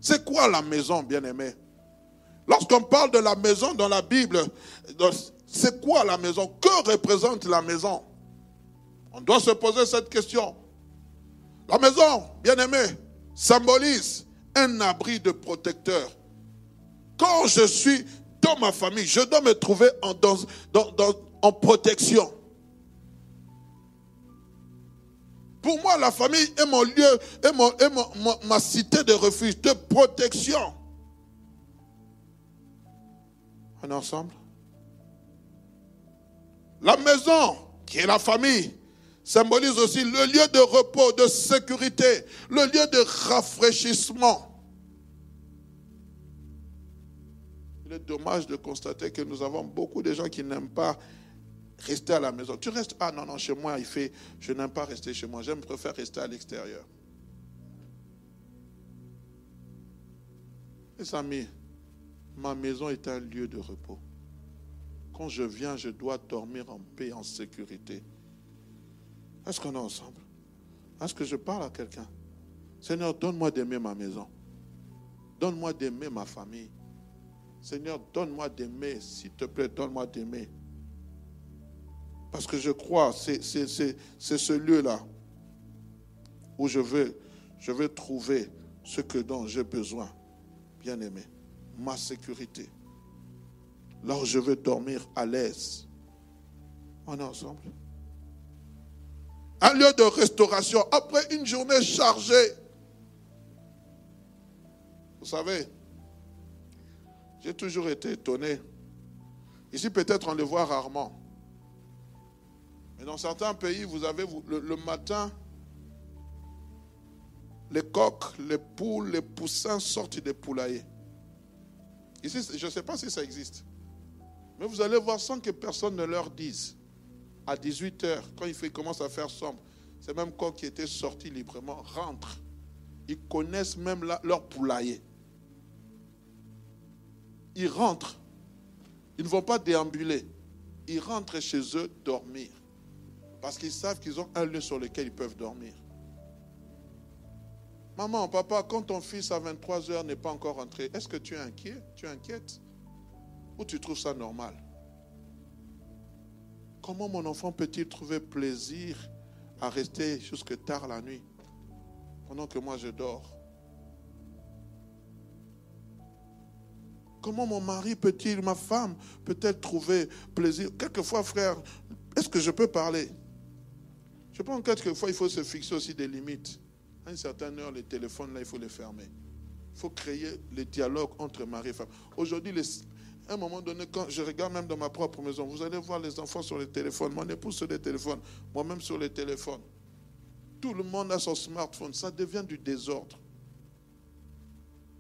C'est quoi la maison, bien-aimé? Lorsqu'on parle de la maison dans la Bible, c'est quoi la maison? Que représente la maison? On doit se poser cette question. La maison, bien-aimé, symbolise un abri de protecteur. Quand je suis dans ma famille, je dois me trouver en, en protection. Pour moi, la famille est mon lieu, est, ma cité de refuge, de protection. On est ensemble La maison, qui est la famille, symbolise aussi le lieu de repos, de sécurité, le lieu de rafraîchissement. Il est dommage de constater que nous avons beaucoup de gens qui n'aiment pas Rester à la maison. Tu restes, ah non, non, chez moi, il fait, je n'aime pas rester chez moi, j'aime préférer rester à l'extérieur. Mes amis, ma maison est un lieu de repos. Quand je viens, je dois dormir en paix, en sécurité. Est-ce qu'on est ensemble? Est-ce que je parle à quelqu'un? Seigneur, donne-moi d'aimer ma maison. Donne-moi d'aimer ma famille. Seigneur, donne-moi d'aimer, s'il te plaît, donne-moi d'aimer parce que je crois, c'est ce lieu-là où je veux, je veux trouver ce que dont j'ai besoin, bien aimé, ma sécurité. Là où je veux dormir à l'aise. On est ensemble. Un lieu de restauration après une journée chargée. Vous savez, j'ai toujours été étonné. Ici, peut-être on le voit rarement dans certains pays, vous avez le, matin, les coqs, les poules, les poussins sortent des poulaillers. Ici, je ne sais pas si ça existe. Mais vous allez voir sans que personne ne leur dise. À 18 h quand il, commence à faire sombre, ces mêmes coqs qui étaient sortis librement rentrent. Ils connaissent même leur poulailler. Ils rentrent. Ils ne vont pas déambuler. Ils rentrent chez eux dormir. Parce qu'ils savent qu'ils ont un lieu sur lequel ils peuvent dormir. Maman, papa, quand ton fils à 23 heures n'est pas encore rentré, est-ce que tu es inquiet? Tu es inquiète? Ou tu trouves ça normal? Comment mon enfant peut-il trouver plaisir à rester jusque tard la nuit pendant que moi je dors? Comment mon mari peut-il, ma femme peut-elle trouver plaisir? Quelquefois, frère, est-ce que je peux parler? Je pense que quelquefois, il faut se fixer aussi des limites. À une certaine heure, les téléphones, là, il faut les fermer. Il faut créer le dialogue entre mari et femme. Aujourd'hui, à un moment donné, quand je regarde même dans ma propre maison, vous allez voir les enfants sur les téléphones, mon épouse sur les téléphones, moi-même sur les téléphones. Tout le monde a son smartphone. Ça devient du désordre.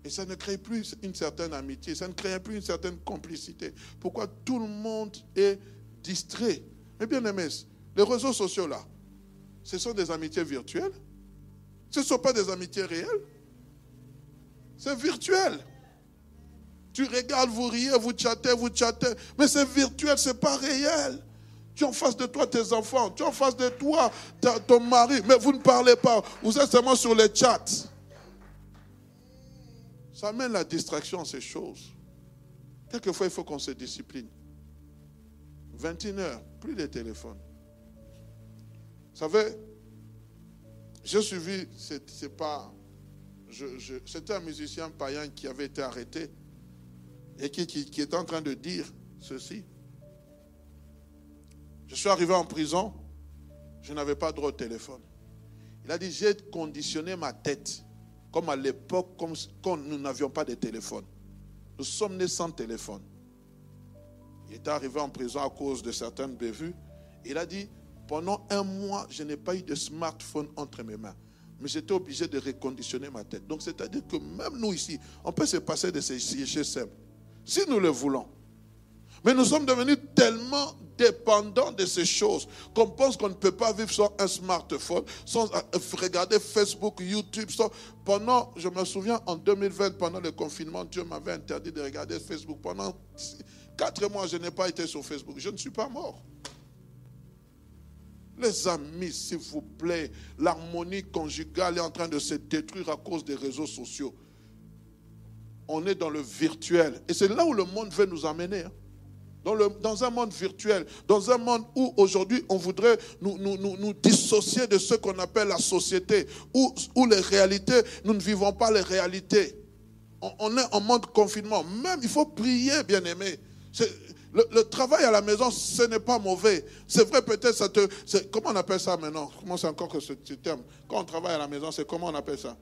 Et ça ne crée plus une certaine amitié, ça ne crée plus une certaine complicité. Pourquoi tout le monde est distrait? Mais bien aimés, les réseaux sociaux là, ce sont des amitiés virtuelles. Ce ne sont pas des amitiés réelles. C'est virtuel. Tu regardes, vous riez, vous chattez, vous chattez. Mais c'est virtuel, ce n'est pas réel. Tu en face de toi tes enfants, tu en face de toi ton mari, mais vous ne parlez pas. Vous êtes seulement sur les chats. Ça amène la distraction à ces choses. Quelquefois, il faut qu'on se discipline. 21 heures, plus de téléphone. Vous savez, j'ai suivi, c'est pas. C'était un musicien païen qui avait été arrêté et qui, était en train de dire ceci. Je suis arrivé en prison, je n'avais pas droit au téléphone. Il a dit, j'ai conditionné ma tête comme à l'époque, quand nous n'avions pas de téléphone. Nous sommes nés sans téléphone. Il est arrivé en prison à cause de certaines bévues. Il a dit, pendant un mois, je n'ai pas eu de smartphone entre mes mains. Mais j'étais obligé de reconditionner ma tête. Donc, c'est-à-dire que même nous ici, on peut se passer de ces GSM. Si nous le voulons. Mais nous sommes devenus tellement dépendants de ces choses qu'on pense qu'on ne peut pas vivre sans un smartphone, sans euh, regarder Facebook, YouTube. Pendant, je me souviens, en 2020, pendant le confinement, Dieu m'avait interdit de regarder Facebook. Pendant quatre mois, je n'ai pas été sur Facebook. Je ne suis pas mort. Les amis, s'il vous plaît, l'harmonie conjugale est en train de se détruire à cause des réseaux sociaux. On est dans le virtuel. Et c'est là où le monde veut nous amener. Hein dans, un monde virtuel, dans un monde où aujourd'hui on voudrait nous, dissocier de ce qu'on appelle la société, où, où les réalités, nous ne vivons pas les réalités. On, est en mode confinement. Même, il faut prier, bien aimé. Le, travail à la maison, ce n'est pas mauvais. C'est vrai, peut-être, ça te. Comment on appelle ça maintenant? Comment c'est encore que ce, terme? Quand on travaille à la maison, c'est comment on appelle ça?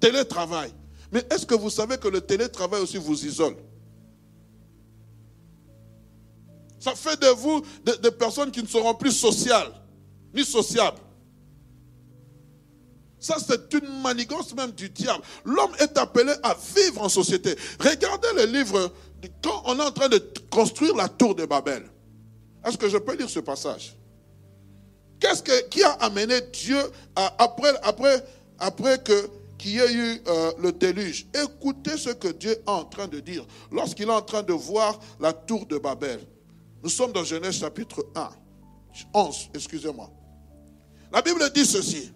Télétravail. Mais est-ce que vous savez que le télétravail aussi vous isole? Ça fait de vous des, personnes qui ne seront plus sociales, ni sociables. Ça, c'est une manigance même du diable. L'homme est appelé à vivre en société. Regardez le livre quand on est en train de construire la tour de Babel. Est-ce que je peux lire ce passage? Qu'est-ce que, qui a amené Dieu après, après, après que qu'il y ait eu euh, le déluge? Écoutez ce que Dieu est en train de dire lorsqu'il est en train de voir la tour de Babel. Nous sommes dans Genèse chapitre 1, 11, excusez-moi. La Bible dit ceci.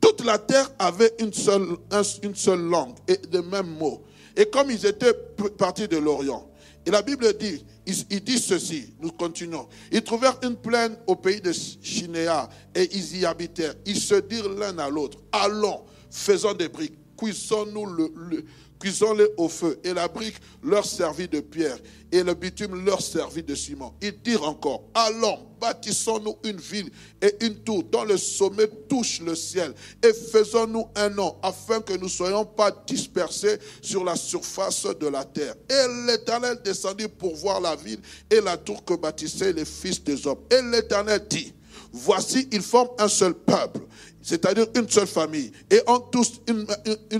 Toute la terre avait une seule, une seule langue et les mêmes mots. Et comme ils étaient partis de l'Orient, et la Bible dit, il, dit ceci, nous continuons. Ils trouvèrent une plaine au pays de Chinéa et ils y habitèrent. Ils se dirent l'un à l'autre, allons, faisons des briques, cuisons-nous le cuisons-les au feu. Et la brique leur servit de pierre, et le bitume leur servit de ciment. Ils dirent encore, allons, bâtissons-nous une ville et une tour dont le sommet touche le ciel, et faisons-nous un nom, afin que nous ne soyons pas dispersés sur la surface de la terre. Et l'Éternel descendit pour voir la ville et la tour que bâtissaient les fils des hommes. Et l'Éternel dit, Voici, ils forment un seul peuple, c'est-à-dire une seule famille, et ont tous une,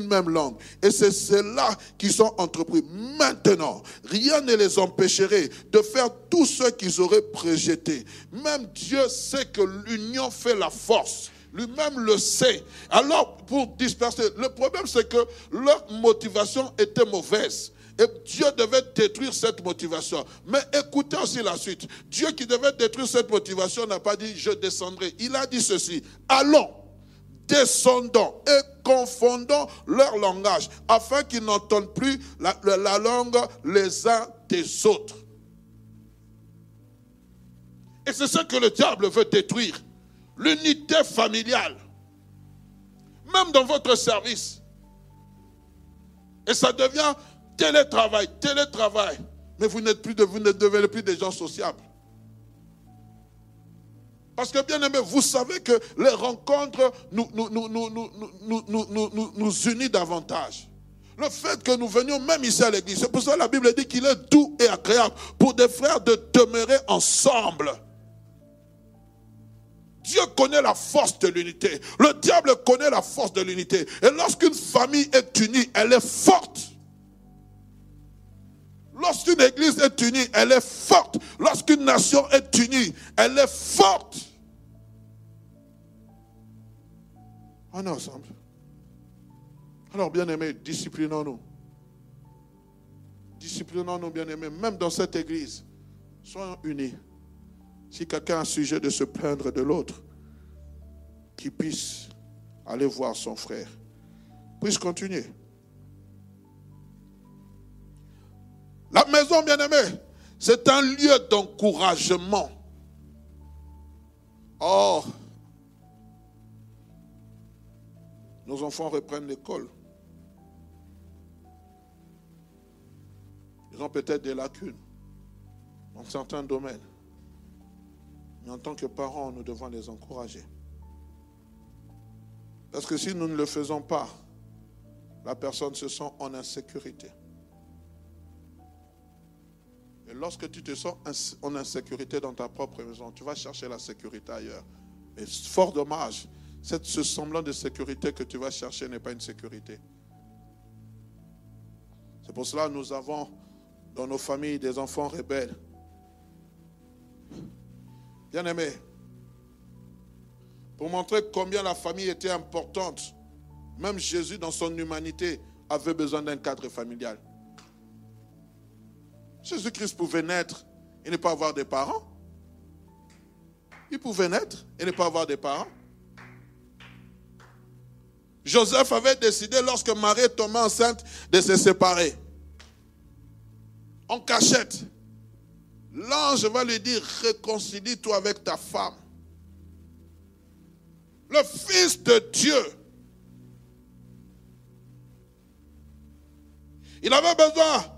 même langue. Et c'est cela qui sont entrepris. Maintenant, rien ne les empêcherait de faire tout ce qu'ils auraient préjeté. Même Dieu sait que l'union fait la force. Lui-même le sait. Alors, pour disperser, le problème c'est que leur motivation était mauvaise. Et Dieu devait détruire cette motivation. Mais écoutez aussi la suite. Dieu qui devait détruire cette motivation n'a pas dit je descendrai. Il a dit ceci. Allons, descendons et confondons leur langage afin qu'ils n'entendent plus la, la langue les uns des autres. Et c'est ce que le diable veut détruire. L'unité familiale. même dans votre service. Et ça devient télétravail, télétravail. Mais vous ne devenez plus des gens sociables. Parce que bien aimé, vous savez que les rencontres nous, nous, nous, nous unissent davantage. Le fait que nous venions même ici à l'église, c'est pour ça que la Bible dit qu'il est doux et agréable pour des frères de demeurer ensemble. Dieu connaît la force de l'unité. Le diable connaît la force de l'unité. Et lorsqu'une famille est unie, elle est forte. Lorsqu'une église est unie, elle est forte. Lorsqu'une nation est unie, elle est forte. On est ensemble. Alors, bien-aimés, disciplinons-nous. Disciplinons-nous, bien-aimés, même dans cette église. Soyons unis. Si quelqu'un a un sujet de se plaindre de l'autre, qu'il puisse aller voir son frère. Puisse continuer. La maison, bien-aimée, c'est un lieu d'encouragement. Or, nos enfants reprennent l'école. Ils ont peut-être des lacunes dans certains domaines. Mais en tant que parents, nous devons les encourager. Parce que si nous ne le faisons pas, la personne se sent en insécurité. Lorsque tu te sens en insécurité dans ta propre maison, tu vas chercher la sécurité ailleurs. Et fort dommage, ce semblant de sécurité que tu vas chercher n'est pas une sécurité. C'est pour cela que nous avons dans nos familles des enfants rebelles Bien-aimé, pour montrer combien la famille était importante, même Jésus, dans son humanité, avait besoin d'un cadre familial. Jésus-Christ pouvait naître et ne pas avoir des parents. Il pouvait naître et ne pas avoir des parents. Joseph avait décidé, lorsque Marie tombait enceinte, de se séparer. En cachette. L'ange va lui dire, réconcilie-toi avec ta femme. Le Fils de Dieu. Il avait besoin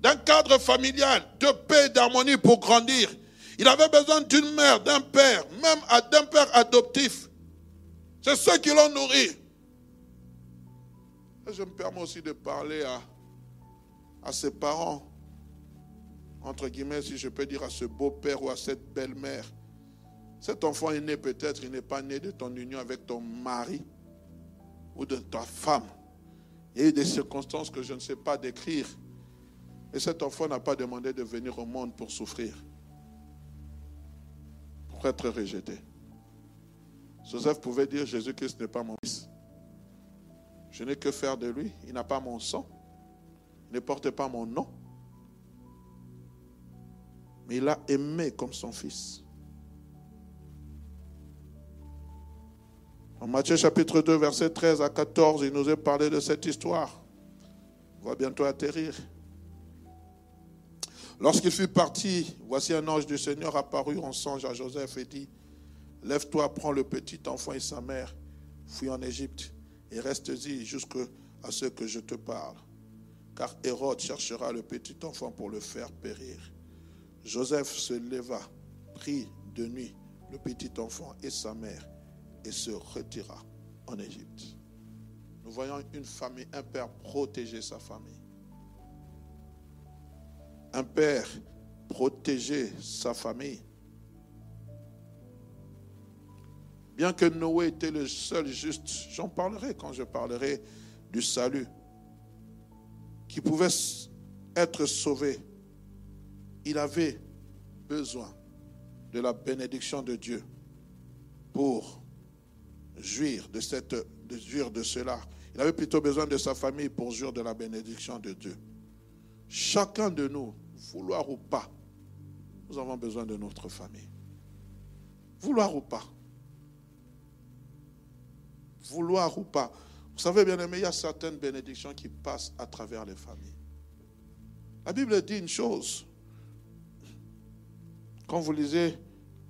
d'un cadre familial, de paix et d'harmonie pour grandir. Il avait besoin d'une mère, d'un père, même d'un père adoptif. C'est ceux qui l'ont nourri. je me permets aussi de parler à, à ses parents entre guillemets, si je peux dire à ce beau-père ou à cette belle-mère, cet enfant est né peut-être, il n'est pas né de ton union avec ton mari ou de ta femme. Il y a eu des circonstances que je ne sais pas décrire. Et cet enfant n'a pas demandé de venir au monde pour souffrir, pour être rejeté. Joseph pouvait dire, Jésus-Christ n'est pas mon fils. Je n'ai que faire de lui. Il n'a pas mon sang. Il ne porte pas mon nom mais il l'a aimé comme son fils. En Matthieu chapitre 2, verset 13 à 14, il nous a parlé de cette histoire. On va bientôt atterrir. Lorsqu'il fut parti, voici un ange du Seigneur apparut en songe à Joseph et dit, Lève-toi, prends le petit enfant et sa mère, fuis en Égypte et reste-y jusqu'à ce que je te parle. Car Hérode cherchera le petit enfant pour le faire périr. Joseph se leva, prit de nuit le petit enfant et sa mère et se retira en Égypte. Nous voyons une famille, un père protéger sa famille. Un père protéger sa famille. Bien que Noé était le seul juste, j'en parlerai quand je parlerai du salut, qui pouvait être sauvé il avait besoin de la bénédiction de Dieu pour jouir de jouir de cela. Il avait plutôt besoin de sa famille pour jouir de la bénédiction de Dieu. Chacun de nous, vouloir ou pas, nous avons besoin de notre famille. Vouloir ou pas. Vouloir ou pas. Vous savez, bien aimé, il y a certaines bénédictions qui passent à travers les familles. La Bible dit une chose. Quand vous lisez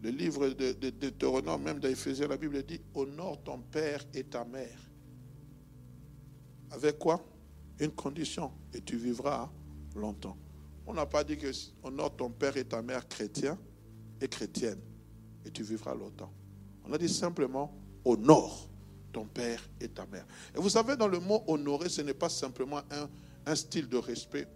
le livre de, Deutéronome, même d'Éphésiens, la Bible dit Honore ton père et ta mère. Avec quoi? Une condition. Et tu vivras longtemps. On n'a pas dit que honore ton père et ta mère chrétiens et chrétienne. Et tu vivras longtemps. On a dit simplement honore ton père et ta mère. Et vous savez, dans le mot honorer, ce n'est pas simplement un, style de respect.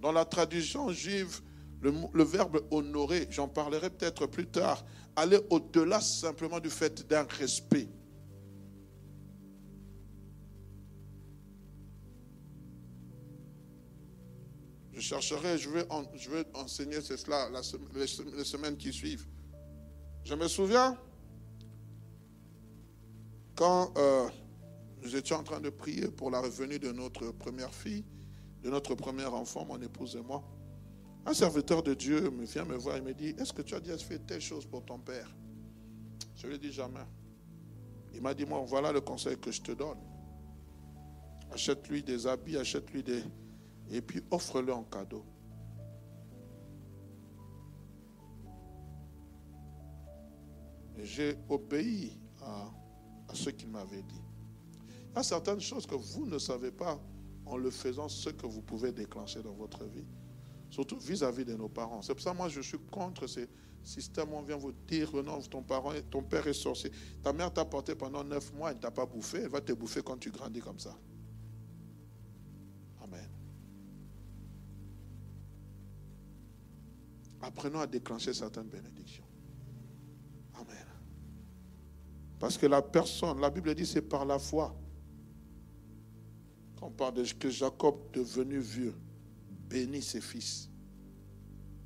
Dans la tradition juive, le, verbe honorer, j'en parlerai peut-être plus tard, aller au-delà simplement du fait d'un respect. Je chercherai, je vais, je vais enseigner cela les, semaines qui suivent. Je me souviens quand euh, nous étions en train de prier pour la revenue de notre première fille, de notre premier enfant, mon épouse et moi. Un serviteur de Dieu me vient me voir et me dit, est-ce que tu as déjà fait telle chose pour ton père? Je lui ai dit jamais. Il m'a dit, moi, voilà le conseil que je te donne. Achète-lui des habits, achète-lui des... Et puis offre-le en cadeau. J'ai obéi à, ce qu'il m'avait dit. Il y a certaines choses que vous ne savez pas en le faisant ce que vous pouvez déclencher dans votre vie. Surtout vis-à-vis de nos parents. C'est pour ça que moi je suis contre ces systèmes. On vient vous dire non, ton, parent, ton père est sorcier. Ta mère t'a porté pendant neuf mois, elle ne t'a pas bouffé. Elle va te bouffer quand tu grandis comme ça. Apprenons à déclencher certaines bénédictions. Amen. Parce que la personne, la Bible dit, c'est par la foi on parle de que Jacob, devenu vieux, bénit ses fils.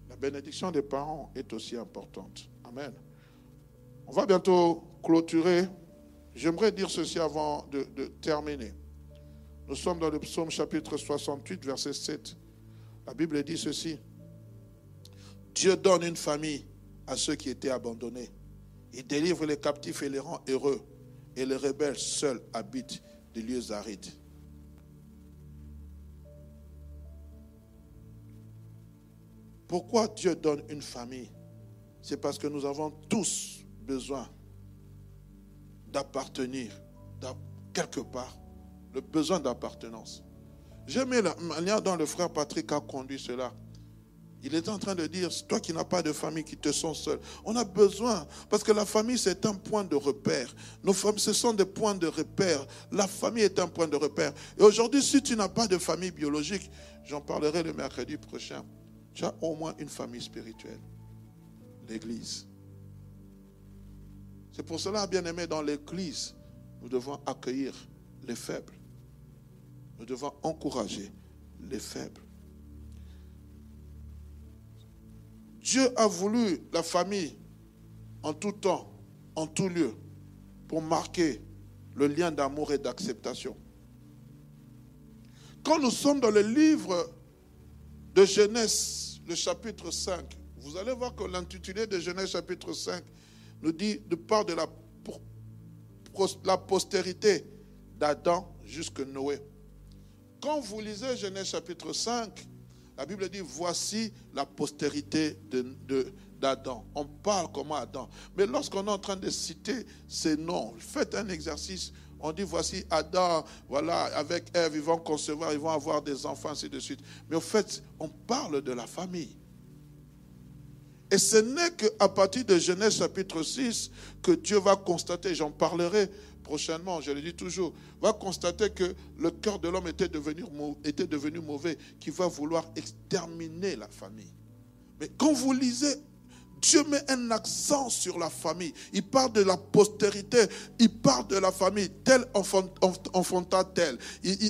La bénédiction des parents est aussi importante. Amen. On va bientôt clôturer. J'aimerais dire ceci avant de, de, terminer. Nous sommes dans le psaume chapitre 68, verset 7. La Bible dit ceci. Dieu donne une famille à ceux qui étaient abandonnés. Il délivre les captifs et les rend heureux. Et les rebelles seuls habitent des lieux arides. Pourquoi Dieu donne une famille? C'est parce que nous avons tous besoin d'appartenir quelque part, le besoin d'appartenance. J'aimais la manière dont le frère Patrick a conduit cela. Il est en train de dire, toi qui n'as pas de famille, qui te sens seul, on a besoin, parce que la famille, c'est un point de repère. Nos femmes, ce sont des points de repère. La famille est un point de repère. Et aujourd'hui, si tu n'as pas de famille biologique, j'en parlerai le mercredi prochain, tu as au moins une famille spirituelle, l'Église. C'est pour cela, bien aimé, dans l'Église, nous devons accueillir les faibles. Nous devons encourager les faibles. Dieu a voulu la famille en tout temps, en tout lieu, pour marquer le lien d'amour et d'acceptation. Quand nous sommes dans le livre de Genèse, le chapitre 5, vous allez voir que l'intitulé de Genèse chapitre 5 nous dit de part de la, postérité d'Adam jusque Noé. Quand vous lisez Genèse chapitre 5, la Bible dit, voici la postérité d'Adam. On parle comme Adam. Mais lorsqu'on est en train de citer ces noms, faites un exercice on dit voici Adam, voilà, avec Ève, ils vont concevoir, ils vont avoir des enfants, ainsi de suite. Mais au fait, on parle de la famille. Et ce n'est qu'à partir de Genèse chapitre 6 que Dieu va constater, j'en parlerai prochainement, je le dis toujours, va constater que le cœur de l'homme était devenu, mauvais, qui va vouloir exterminer la famille. Mais quand vous lisez Dieu met un accent sur la famille. Il parle de la postérité. Il parle de la famille. Tel enfanta tel.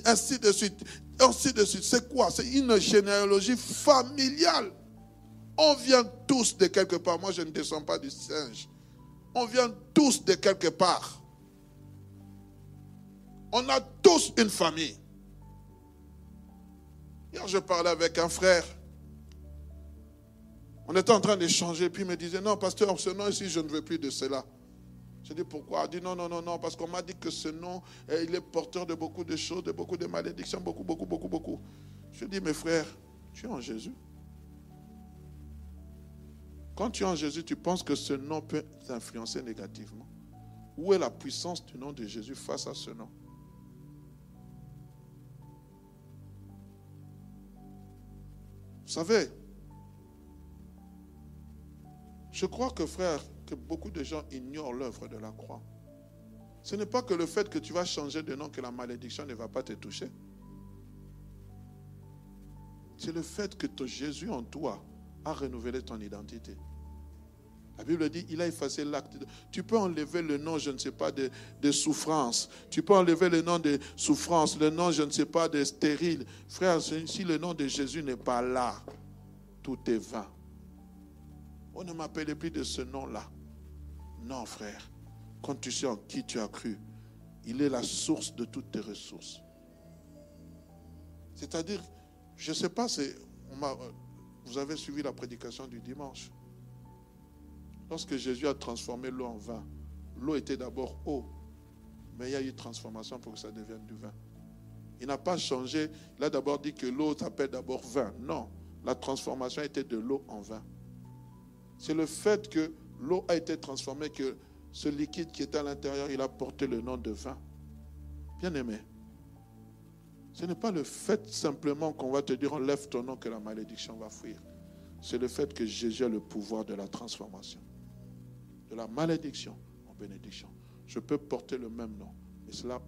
ainsi de suite. Ainsi de suite. C'est quoi? C'est une généalogie familiale. On vient tous de quelque part. Moi, je ne descends pas du singe. On vient tous de quelque part. On a tous une famille. Hier, je parlais avec un frère. On était en train d'échanger, puis il me disait, non, pasteur, ce nom ici, je ne veux plus de cela. Je dis pourquoi? Il dit non, non, non, non, parce qu'on m'a dit que ce nom, eh, il est porteur de beaucoup de choses, de beaucoup de malédictions, beaucoup, beaucoup, beaucoup, beaucoup. Je dis, mes frères, tu es en Jésus. Quand tu es en Jésus, tu penses que ce nom peut t'influencer négativement. Où est la puissance du nom de Jésus face à ce nom? Savez, je crois que frère, que beaucoup de gens ignorent l'œuvre de la croix. Ce n'est pas que le fait que tu vas changer de nom que la malédiction ne va pas te toucher. C'est le fait que ton Jésus en toi a renouvelé ton identité. La Bible dit, il a effacé l'acte. Tu peux enlever le nom, je ne sais pas, de, souffrance. Tu peux enlever le nom de souffrance, le nom, je ne sais pas, de stérile. Frère, si le nom de Jésus n'est pas là, tout est vain. On ne m'appelait plus de ce nom-là. Non, frère. Quand tu sais en qui tu as cru, il est la source de toutes tes ressources. C'est-à-dire, je ne sais pas, vous avez suivi la prédication du dimanche. Lorsque Jésus a transformé l'eau en vin, l'eau était d'abord eau, mais il y a eu transformation pour que ça devienne du vin. Il n'a pas changé. Il a d'abord dit que l'eau s'appelle d'abord vin. Non, la transformation était de l'eau en vin. C'est le fait que l'eau a été transformée, que ce liquide qui était à l'intérieur, il a porté le nom de vin. Bien aimé, ce n'est pas le fait simplement qu'on va te dire enlève ton nom que la malédiction va fuir. C'est le fait que Jésus a le pouvoir de la transformation de la malédiction en bénédiction. Je peux porter le même nom, mais cela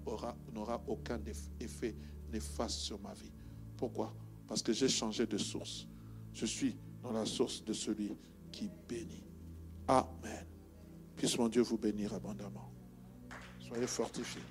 n'aura aucun effet néfaste sur ma vie. Pourquoi? Parce que j'ai changé de source. Je suis dans la source de celui qui bénit. Amen. Puisse mon Dieu vous bénir abondamment. Soyez fortifiés.